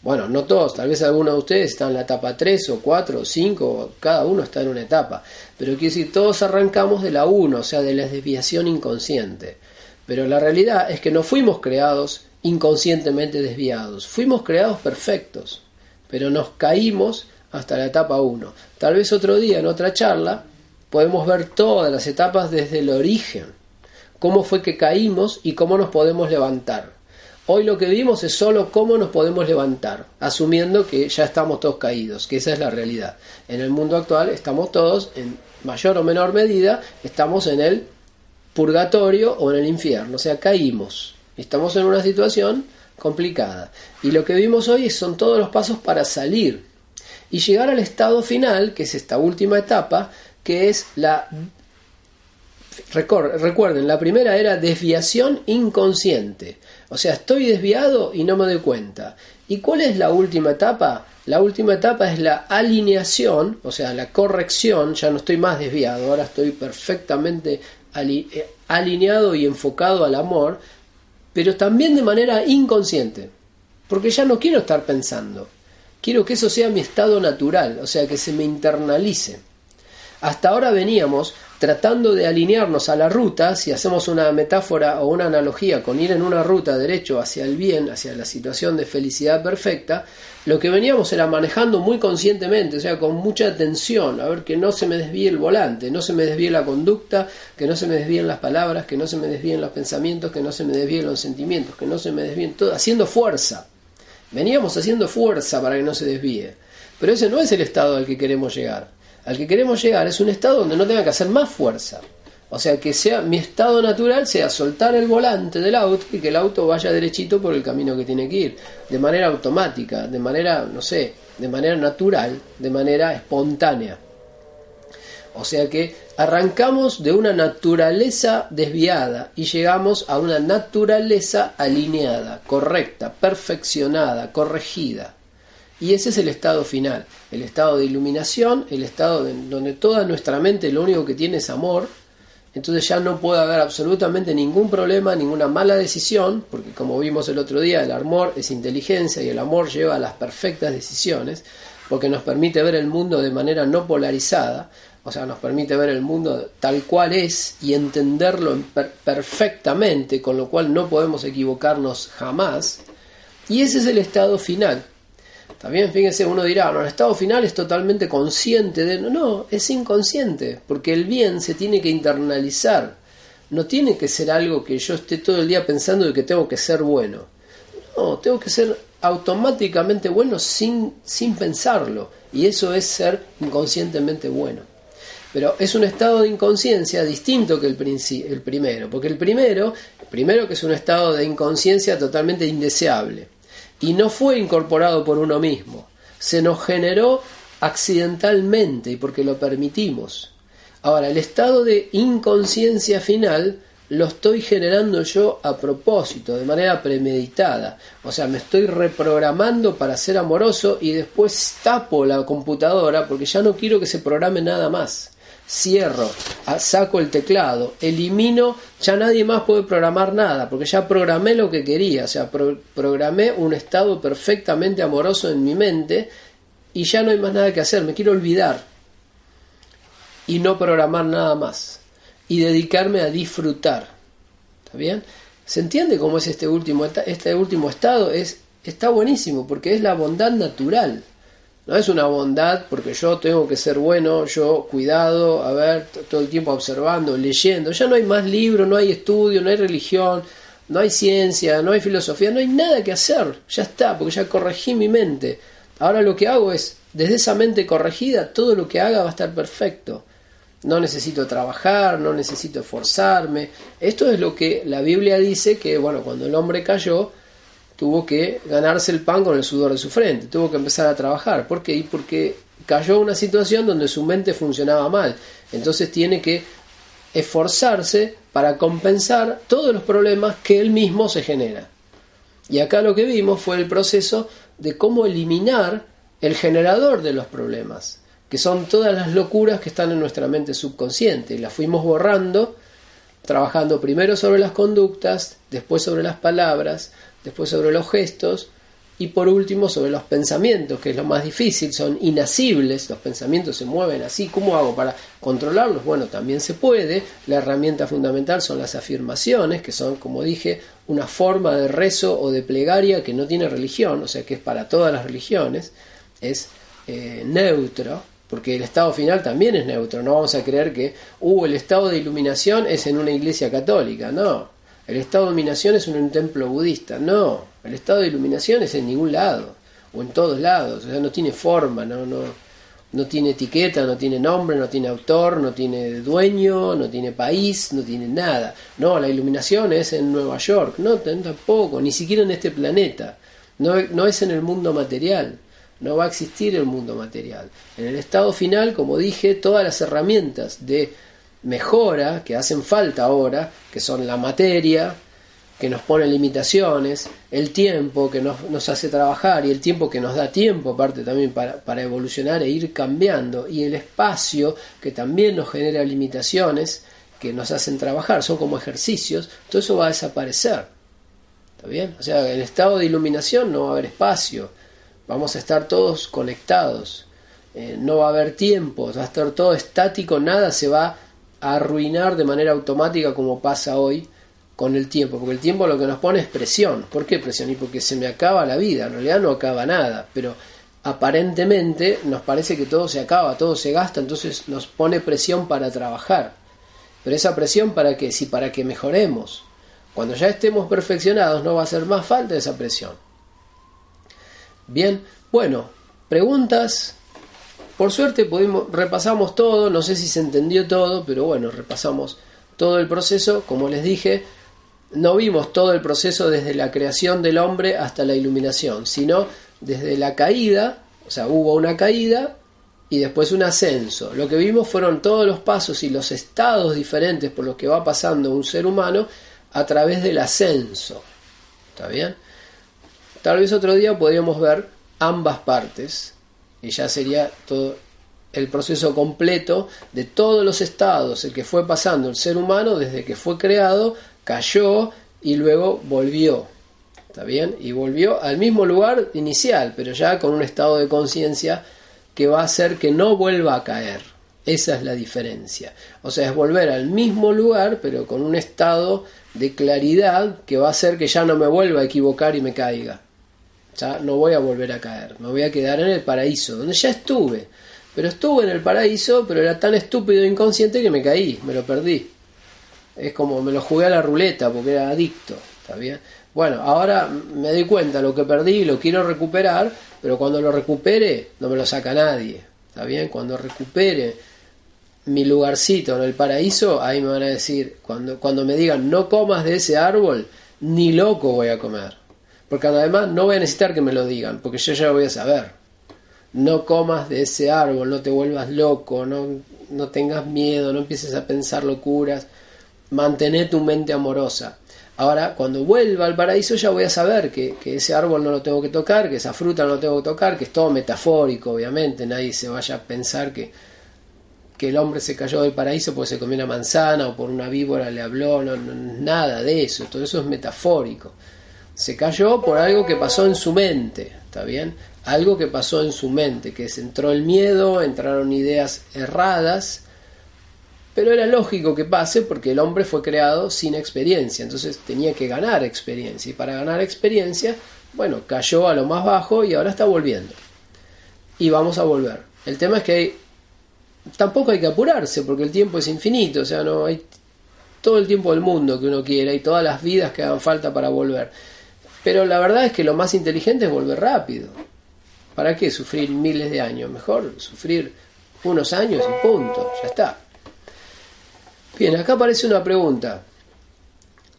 bueno, no todos, tal vez algunos de ustedes están en la etapa 3 o 4 o 5, cada uno está en una etapa. Pero quiero decir, todos arrancamos de la 1, o sea, de la desviación inconsciente. Pero la realidad es que no fuimos creados inconscientemente desviados, fuimos creados perfectos, pero nos caímos hasta la etapa 1. Tal vez otro día, en otra charla, podemos ver todas las etapas desde el origen, cómo fue que caímos y cómo nos podemos levantar. Hoy lo que vimos es solo cómo nos podemos levantar, asumiendo que ya estamos todos caídos, que esa es la realidad. En el mundo actual estamos todos, en mayor o menor medida, estamos en el purgatorio o en el infierno, o sea, caímos. Estamos en una situación complicada. Y lo que vimos hoy son todos los pasos para salir y llegar al estado final, que es esta última etapa, que es la... Recuerden, la primera era desviación inconsciente. O sea, estoy desviado y no me doy cuenta. ¿Y cuál es la última etapa? La última etapa es la alineación, o sea, la corrección, ya no estoy más desviado, ahora estoy perfectamente eh, alineado y enfocado al amor, pero también de manera inconsciente, porque ya no quiero estar pensando, quiero que eso sea mi estado natural, o sea, que se me internalice. Hasta ahora veníamos tratando de alinearnos a la ruta, si hacemos una metáfora o una analogía con ir en una ruta derecho hacia el bien, hacia la situación de felicidad perfecta, lo que veníamos era manejando muy conscientemente, o sea, con mucha atención, a ver que no se me desvíe el volante, no se me desvíe la conducta, que no se me desvíen las palabras, que no se me desvíen los pensamientos, que no se me desvíen los sentimientos, que no se me desvíen todo, haciendo fuerza. Veníamos haciendo fuerza para que no se desvíe. Pero ese no es el estado al que queremos llegar. Al que queremos llegar es un estado donde no tenga que hacer más fuerza. O sea, que sea mi estado natural sea soltar el volante del auto y que el auto vaya derechito por el camino que tiene que ir, de manera automática, de manera, no sé, de manera natural, de manera espontánea. O sea que arrancamos de una naturaleza desviada y llegamos a una naturaleza alineada, correcta, perfeccionada, corregida. Y ese es el estado final, el estado de iluminación, el estado donde toda nuestra mente lo único que tiene es amor. Entonces ya no puede haber absolutamente ningún problema, ninguna mala decisión, porque como vimos el otro día, el amor es inteligencia y el amor lleva a las perfectas decisiones, porque nos permite ver el mundo de manera no polarizada, o sea, nos permite ver el mundo tal cual es y entenderlo perfectamente, con lo cual no podemos equivocarnos jamás. Y ese es el estado final. También, fíjense, uno dirá, el estado final es totalmente consciente de... No, no, es inconsciente, porque el bien se tiene que internalizar. No tiene que ser algo que yo esté todo el día pensando de que tengo que ser bueno. No, tengo que ser automáticamente bueno sin, sin pensarlo. Y eso es ser inconscientemente bueno. Pero es un estado de inconsciencia distinto que el, el primero, porque el primero, primero que es un estado de inconsciencia totalmente indeseable y no fue incorporado por uno mismo, se nos generó accidentalmente y porque lo permitimos. Ahora, el estado de inconsciencia final lo estoy generando yo a propósito, de manera premeditada. O sea, me estoy reprogramando para ser amoroso y después tapo la computadora porque ya no quiero que se programe nada más cierro, saco el teclado, elimino, ya nadie más puede programar nada, porque ya programé lo que quería, o sea, programé un estado perfectamente amoroso en mi mente y ya no hay más nada que hacer, me quiero olvidar y no programar nada más y dedicarme a disfrutar. ¿Está bien? ¿Se entiende cómo es este último, este último estado? Es, está buenísimo porque es la bondad natural. No es una bondad porque yo tengo que ser bueno, yo cuidado, a ver, todo el tiempo observando, leyendo. Ya no hay más libros, no hay estudio, no hay religión, no hay ciencia, no hay filosofía, no hay nada que hacer. Ya está, porque ya corregí mi mente. Ahora lo que hago es, desde esa mente corregida, todo lo que haga va a estar perfecto. No necesito trabajar, no necesito esforzarme. Esto es lo que la Biblia dice que, bueno, cuando el hombre cayó, tuvo que ganarse el pan con el sudor de su frente, tuvo que empezar a trabajar. ¿Por qué? Porque cayó una situación donde su mente funcionaba mal. Entonces tiene que esforzarse para compensar todos los problemas que él mismo se genera. Y acá lo que vimos fue el proceso de cómo eliminar el generador de los problemas, que son todas las locuras que están en nuestra mente subconsciente. Y las fuimos borrando, trabajando primero sobre las conductas, después sobre las palabras, después sobre los gestos y por último sobre los pensamientos, que es lo más difícil, son inasibles, los pensamientos se mueven así, ¿cómo hago para controlarlos? Bueno, también se puede, la herramienta fundamental son las afirmaciones, que son, como dije, una forma de rezo o de plegaria que no tiene religión, o sea que es para todas las religiones, es eh, neutro, porque el estado final también es neutro, no vamos a creer que, uh, el estado de iluminación es en una iglesia católica, no, el estado de iluminación es un templo budista. No, el estado de iluminación es en ningún lado, o en todos lados, o sea, no tiene forma, no, no, no tiene etiqueta, no tiene nombre, no tiene autor, no tiene dueño, no tiene país, no tiene nada. No, la iluminación es en Nueva York, no, tampoco, ni siquiera en este planeta, no, no es en el mundo material. No va a existir el mundo material. En el estado final, como dije, todas las herramientas de mejora que hacen falta ahora, que son la materia, que nos pone limitaciones, el tiempo que nos, hace trabajar y el tiempo que nos da tiempo, aparte también para, para, evolucionar e ir cambiando, y el espacio que también nos genera limitaciones que nos hacen trabajar, son como ejercicios, todo eso va a desaparecer. ¿Está bien? O sea, en estado de iluminación no va a haber espacio, vamos a estar todos conectados, eh, no va a haber tiempo, va a estar todo estático, nada se va arruinar de manera automática como pasa hoy con el tiempo, porque el tiempo lo que nos pone es presión. ¿Por qué presión? Y porque se me acaba la vida, en realidad no acaba nada, pero aparentemente nos parece que todo se acaba, todo se gasta, entonces nos pone presión para trabajar. Pero esa presión para qué? Si para que mejoremos. Cuando ya estemos perfeccionados no va a hacer más falta esa presión. Bien, bueno, preguntas, por suerte repasamos todo, no sé si se entendió todo, pero bueno, repasamos todo el proceso, como les dije, no vimos todo el proceso desde la creación del hombre hasta la iluminación, sino desde la caída, o sea, hubo una caída y después un ascenso. Lo que vimos fueron todos los pasos y los estados diferentes por los que va pasando un ser humano a través del ascenso. ¿Está bien? Tal vez otro día podríamos ver ambas partes y ya sería todo el proceso completo de todos los estados, el que fue pasando el ser humano desde que fue creado, cayó y luego volvió. ¿Está bien? Y volvió al mismo lugar inicial, pero ya con un estado de conciencia que va a hacer que no vuelva a caer. Esa es la diferencia. O sea, es volver al mismo lugar, pero con un estado de claridad que va a hacer que ya no me vuelva a equivocar y me caiga. Ya no voy a volver a caer, me voy a quedar en el paraíso, donde ya estuve. Pero estuve en el paraíso, pero era tan estúpido e inconsciente que me caí, me lo perdí. Es como me lo jugué a la ruleta porque era adicto, ¿está bien? Bueno, ahora me doy cuenta lo que perdí, lo quiero recuperar, pero cuando lo recupere no me lo saca nadie, ¿está bien? Cuando recupere mi lugarcito en el paraíso, ahí me van a decir, cuando, cuando me digan no comas de ese árbol, ni loco voy a comer. Porque además no voy a necesitar que me lo digan, porque yo ya lo voy a saber. No comas de ese árbol, no te vuelvas loco, no, no tengas miedo, no empieces a pensar locuras, mantén tu mente amorosa. Ahora, cuando vuelva al paraíso ya voy a saber que, que, ese árbol no lo tengo que tocar, que esa fruta no lo tengo que tocar, que es todo metafórico, obviamente, nadie se vaya a pensar que, que el hombre se cayó del paraíso porque se comió una manzana o por una víbora le habló, no, nada de eso, todo eso es metafórico. Se cayó por algo que pasó en su mente, ¿está bien? Algo que pasó en su mente, que se entró el miedo, entraron ideas erradas, pero era lógico que pase porque el hombre fue creado sin experiencia, entonces tenía que ganar experiencia, y para ganar experiencia, bueno, cayó a lo más bajo y ahora está volviendo. Y vamos a volver. El tema es que hay tampoco hay que apurarse porque el tiempo es infinito, o sea, no hay todo el tiempo del mundo que uno quiera y todas las vidas que hagan falta para volver. Pero la verdad es que lo más inteligente es volver rápido. ¿Para qué sufrir miles de años? Mejor sufrir unos años y punto, ya está. Bien, acá aparece una pregunta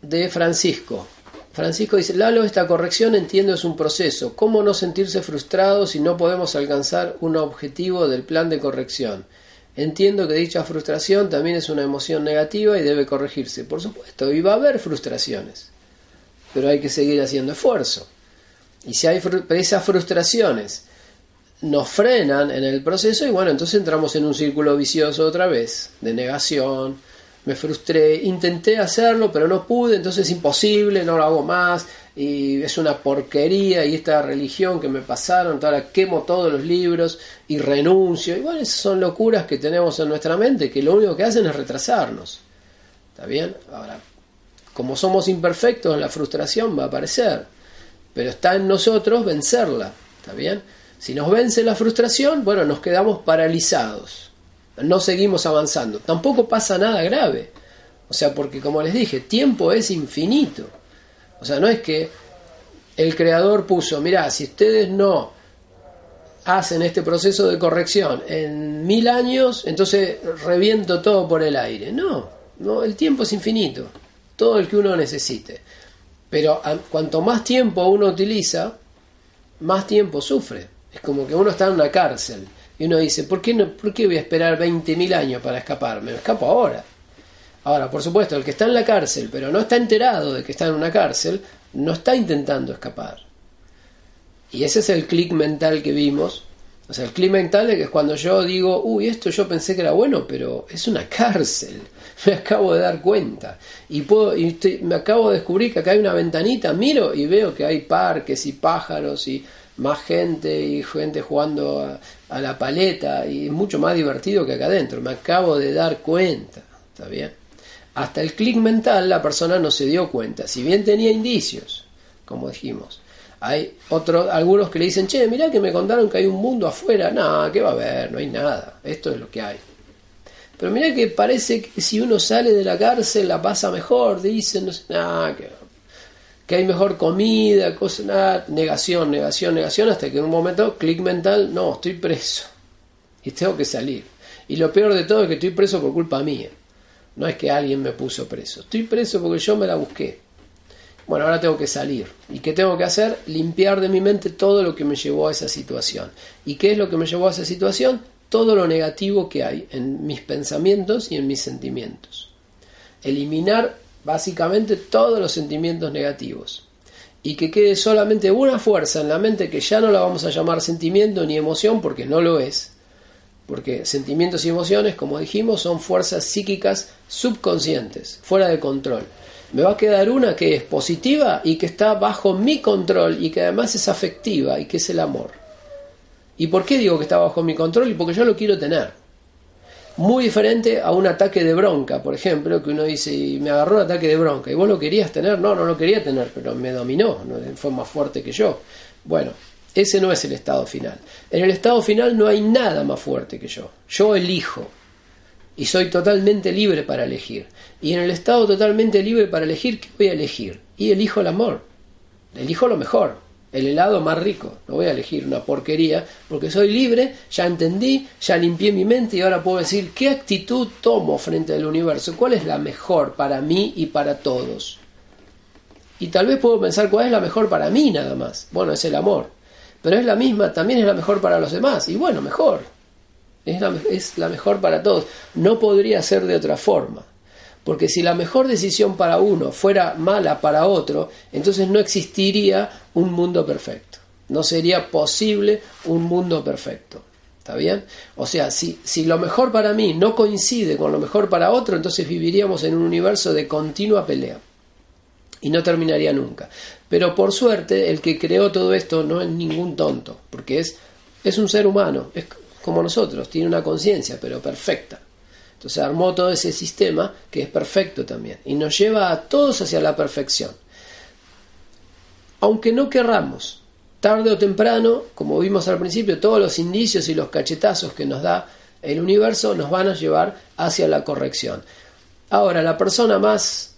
de Francisco. Francisco dice, Lalo, esta corrección entiendo es un proceso. ¿Cómo no sentirse frustrado si no podemos alcanzar un objetivo del plan de corrección? Entiendo que dicha frustración también es una emoción negativa y debe corregirse, por supuesto, y va a haber frustraciones, pero hay que seguir haciendo esfuerzo. Y si hay esas frustraciones nos frenan en el proceso y bueno, entonces entramos en un círculo vicioso otra vez, de negación, me frustré, intenté hacerlo, pero no pude, entonces es imposible, no lo hago más, y es una porquería, y esta religión que me pasaron, ahora quemo todos los libros y renuncio, y bueno, esas son locuras que tenemos en nuestra mente, que lo único que hacen es retrasarnos. ¿Está bien? Ahora, como somos imperfectos, la frustración va a aparecer, pero está en nosotros vencerla, ¿está bien? Si nos vence la frustración, bueno, nos quedamos paralizados no seguimos avanzando. Tampoco pasa nada grave. O sea, porque como les dije, tiempo es infinito. O sea, no es que el creador puso, mirá, si ustedes no hacen este proceso de corrección en mil años, entonces reviento todo por el aire. No, no, el tiempo es infinito, todo el que uno necesite. Pero cuanto más tiempo uno utiliza, más tiempo sufre. Es como que uno está en una cárcel y uno dice, ¿por qué, no, ¿por qué voy a esperar 20.000 años para escapar? Me escapo ahora. Ahora, por supuesto, el que está en la cárcel, pero no está enterado de que está en una cárcel, no está intentando escapar. Y ese es el clic mental que vimos. O sea, el clic mental es cuando yo digo, uy, esto yo pensé que era bueno, pero es una cárcel. [laughs] Me acabo de dar cuenta. Y, puedo, y me acabo de descubrir que acá hay una ventanita, miro y veo que hay parques y pájaros y más gente y gente jugando a, la paleta y es mucho más divertido que acá adentro. Me acabo de dar cuenta, ¿está bien? Hasta el clic mental la persona no se dio cuenta, si bien tenía indicios, como dijimos. Hay otros, algunos que le dicen, che, mirá que me contaron que hay un mundo afuera. No, ¿qué va a haber? No hay nada. Esto es lo que hay. Pero mirá que parece que si uno sale de la cárcel la pasa mejor, dicen, no sé, que hay mejor comida, cosa, nada, negación, negación, negación, hasta que en un momento, clic mental, no, estoy preso y tengo que salir. Y lo peor de todo es que estoy preso por culpa mía. No es que alguien me puso preso. Estoy preso porque yo me la busqué. Bueno, ahora tengo que salir. ¿Y qué tengo que hacer? Limpiar de mi mente todo lo que me llevó a esa situación. ¿Y qué es lo que me llevó a esa situación? Todo lo negativo que hay en mis pensamientos y en mis sentimientos. Eliminar básicamente todos los sentimientos negativos y que quede solamente una fuerza en la mente que ya no la vamos a llamar sentimiento ni emoción porque no lo es, porque sentimientos y emociones, como dijimos, son fuerzas psíquicas subconscientes, fuera de control. Me va a quedar una que es positiva y que está bajo mi control y que además es afectiva y que es el amor. ¿Y por qué digo que está bajo mi control? Y porque yo lo quiero tener. Muy diferente a un ataque de bronca, por ejemplo, que uno dice, me agarró un ataque de bronca, y vos lo querías tener, no, no lo quería tener, pero me dominó, fue más fuerte que yo. Bueno, ese no es el estado final. En el estado final no hay nada más fuerte que yo. Yo elijo. Y soy totalmente libre para elegir. Y en el estado totalmente libre para elegir, ¿qué voy a elegir? Y elijo el amor. Elijo lo mejor el helado más rico. No voy a elegir una porquería porque soy libre, ya entendí, ya limpié mi mente y ahora puedo decir qué actitud tomo frente al universo, cuál es la mejor para mí y para todos. Y tal vez puedo pensar cuál es la mejor para mí nada más. Bueno, es el amor. Pero es la misma, también es la mejor para los demás. Y bueno, mejor. Es la, es la mejor para todos. No podría ser de otra forma. Porque si la mejor decisión para uno fuera mala para otro, entonces no existiría un mundo perfecto. No sería posible un mundo perfecto. ¿Está bien? O sea, si, si lo mejor para mí no coincide con lo mejor para otro, entonces viviríamos en un universo de continua pelea. Y no terminaría nunca. Pero por suerte, el que creó todo esto no es ningún tonto, porque es, es un ser humano, es como nosotros, tiene una conciencia, pero perfecta. Entonces armó todo ese sistema que es perfecto también y nos lleva a todos hacia la perfección. Aunque no querramos, tarde o temprano, como vimos al principio, todos los indicios y los cachetazos que nos da el universo nos van a llevar hacia la corrección. Ahora, la persona más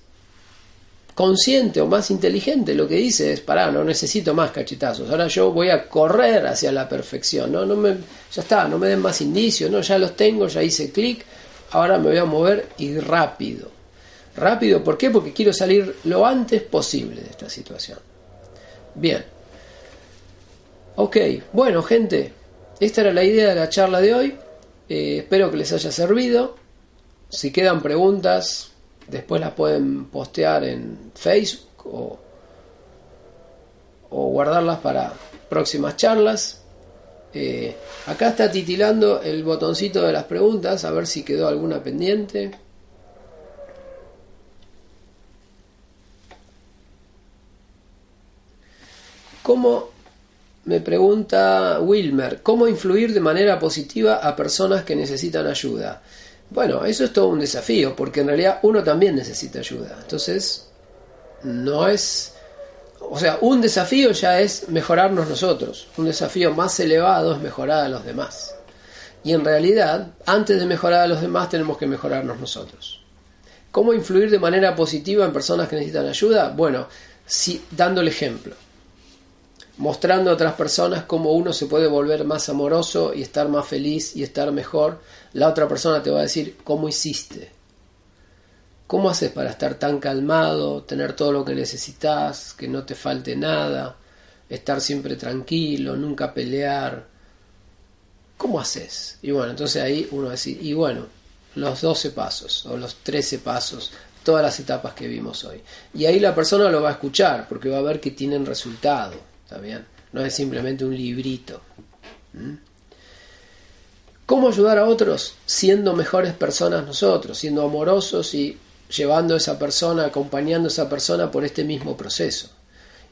consciente o más inteligente lo que dice es, pará, no necesito más cachetazos, ahora yo voy a correr hacia la perfección, ¿no? No me, ya está, no me den más indicios, no, ya los tengo, ya hice clic, ahora me voy a mover y rápido. Rápido, ¿por qué? Porque quiero salir lo antes posible de esta situación. Bien. Ok, bueno gente, esta era la idea de la charla de hoy. Eh, espero que les haya servido. Si quedan preguntas, después las pueden postear en Facebook o, o guardarlas para próximas charlas. Eh, acá está titilando el botoncito de las preguntas, a ver si quedó alguna pendiente. ¿Cómo, me pregunta Wilmer, cómo influir de manera positiva a personas que necesitan ayuda? Bueno, eso es todo un desafío, porque en realidad uno también necesita ayuda. Entonces, no es o sea, un desafío ya es mejorarnos nosotros, un desafío más elevado es mejorar a los demás. Y en realidad, antes de mejorar a los demás, tenemos que mejorarnos nosotros. ¿Cómo influir de manera positiva en personas que necesitan ayuda? Bueno, si, dando el ejemplo, mostrando a otras personas cómo uno se puede volver más amoroso y estar más feliz y estar mejor, la otra persona te va a decir, ¿cómo hiciste? ¿Cómo haces para estar tan calmado, tener todo lo que necesitas, que no te falte nada, estar siempre tranquilo, nunca pelear? ¿Cómo haces? Y bueno, entonces ahí uno decir, y bueno, los 12 pasos o los 13 pasos, todas las etapas que vimos hoy. Y ahí la persona lo va a escuchar porque va a ver que tienen resultado, ¿está bien? No es simplemente un librito. ¿Cómo ayudar a otros? Siendo mejores personas nosotros, siendo amorosos y llevando a esa persona, acompañando a esa persona por este mismo proceso.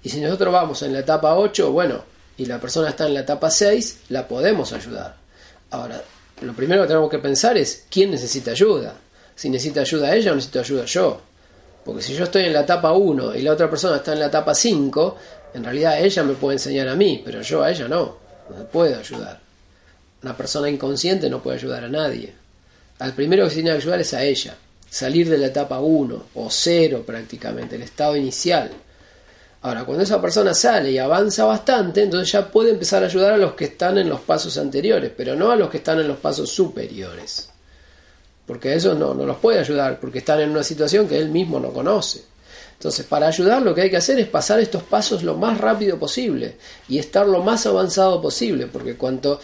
Y si nosotros vamos en la etapa 8, bueno, y la persona está en la etapa 6, la podemos ayudar. Ahora, lo primero que tenemos que pensar es quién necesita ayuda. Si necesita ayuda ella o necesito ayuda yo. Porque si yo estoy en la etapa 1 y la otra persona está en la etapa 5, en realidad ella me puede enseñar a mí, pero yo a ella no. No puedo ayudar. Una persona inconsciente no puede ayudar a nadie. Al primero que se tiene que ayudar es a ella salir de la etapa 1 o 0 prácticamente, el estado inicial. Ahora, cuando esa persona sale y avanza bastante, entonces ya puede empezar a ayudar a los que están en los pasos anteriores, pero no a los que están en los pasos superiores. porque eso no, no los puede ayudar, porque están en una situación que él mismo no conoce. Entonces, para ayudar lo que hay que hacer es pasar estos pasos lo más rápido posible y estar lo más avanzado posible, porque cuanto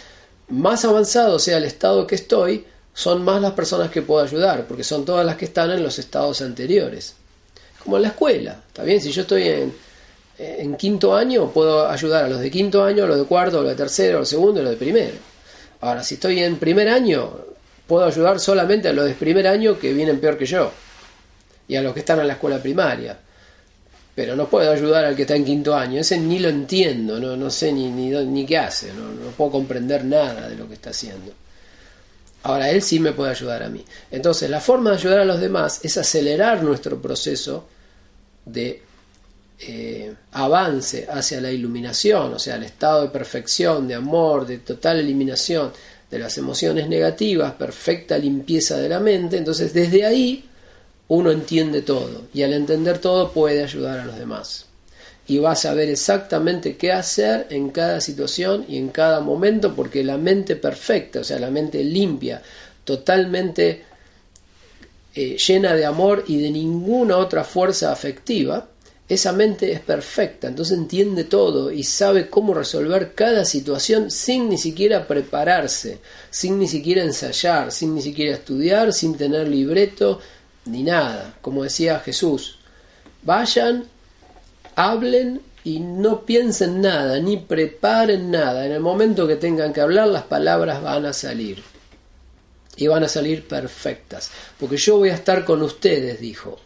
más avanzado sea el estado que estoy, son más las personas que puedo ayudar, porque son todas las que están en los estados anteriores. Como en la escuela, ¿está bien? Si yo estoy en, en quinto año, puedo ayudar a los de quinto año, los de cuarto, a los de tercero, a los de segundo a los de primero. Ahora, si estoy en primer año, puedo ayudar solamente a los de primer año que vienen peor que yo y a los que están en la escuela primaria pero no puedo ayudar al que está en quinto año. Ese ni lo entiendo, no, no sé ni, ni, ni qué hace, no, no, puedo comprender nada de lo que está haciendo. Ahora, él sí me puede ayudar a mí. Entonces, la forma de ayudar a los demás es acelerar nuestro proceso de eh, avance hacia la iluminación, o sea, el estado de perfección, de amor, de total eliminación de las emociones negativas, perfecta limpieza de la mente. Entonces, desde ahí uno entiende todo y al entender todo puede ayudar a los demás. Y va a saber exactamente qué hacer en cada situación y en cada momento porque la mente perfecta, o sea, la mente limpia, totalmente eh, llena de amor y de ninguna otra fuerza afectiva, esa mente es perfecta, entonces entiende todo y sabe cómo resolver cada situación sin ni siquiera prepararse, sin ni siquiera ensayar, sin ni siquiera estudiar, sin tener libreto, ni nada. Como decía Jesús, vayan, hablen y no piensen nada, ni preparen nada. En el momento que tengan que hablar, las palabras van a salir. Y van a salir perfectas. Porque yo voy a estar con ustedes, dijo.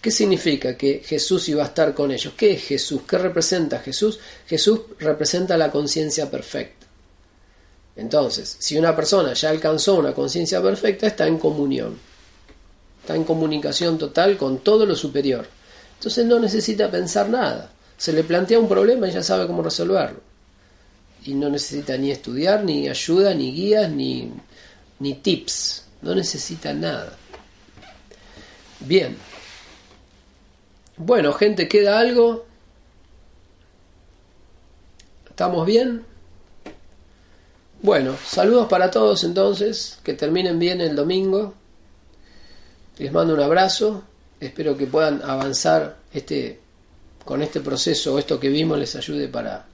¿Qué significa que Jesús iba a estar con ellos? ¿Qué es Jesús? ¿Qué representa Jesús? Jesús representa la conciencia perfecta. Entonces, si una persona ya alcanzó una conciencia perfecta, está en comunión está en comunicación total con todo lo superior. Entonces no necesita pensar nada. Se le plantea un problema y ya sabe cómo resolverlo. Y no necesita ni estudiar, ni ayuda, ni guías, ni, ni tips. No necesita nada. Bien. Bueno, gente, ¿queda algo? ¿Estamos bien? Bueno, saludos para todos entonces, que terminen bien el domingo. Les mando un abrazo, espero que puedan avanzar este, con este proceso, esto que vimos les ayude para,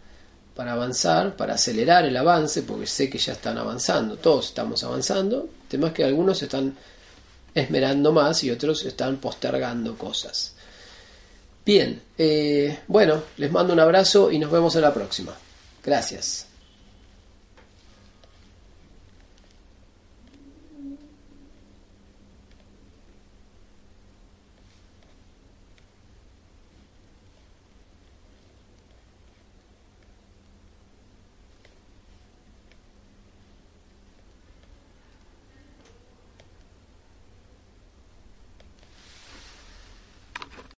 para avanzar, para acelerar el avance, porque sé que ya están avanzando, todos estamos avanzando, el tema es que algunos están esmerando más y otros están postergando cosas. Bien, eh, bueno, les mando un abrazo y nos vemos en la próxima. Gracias.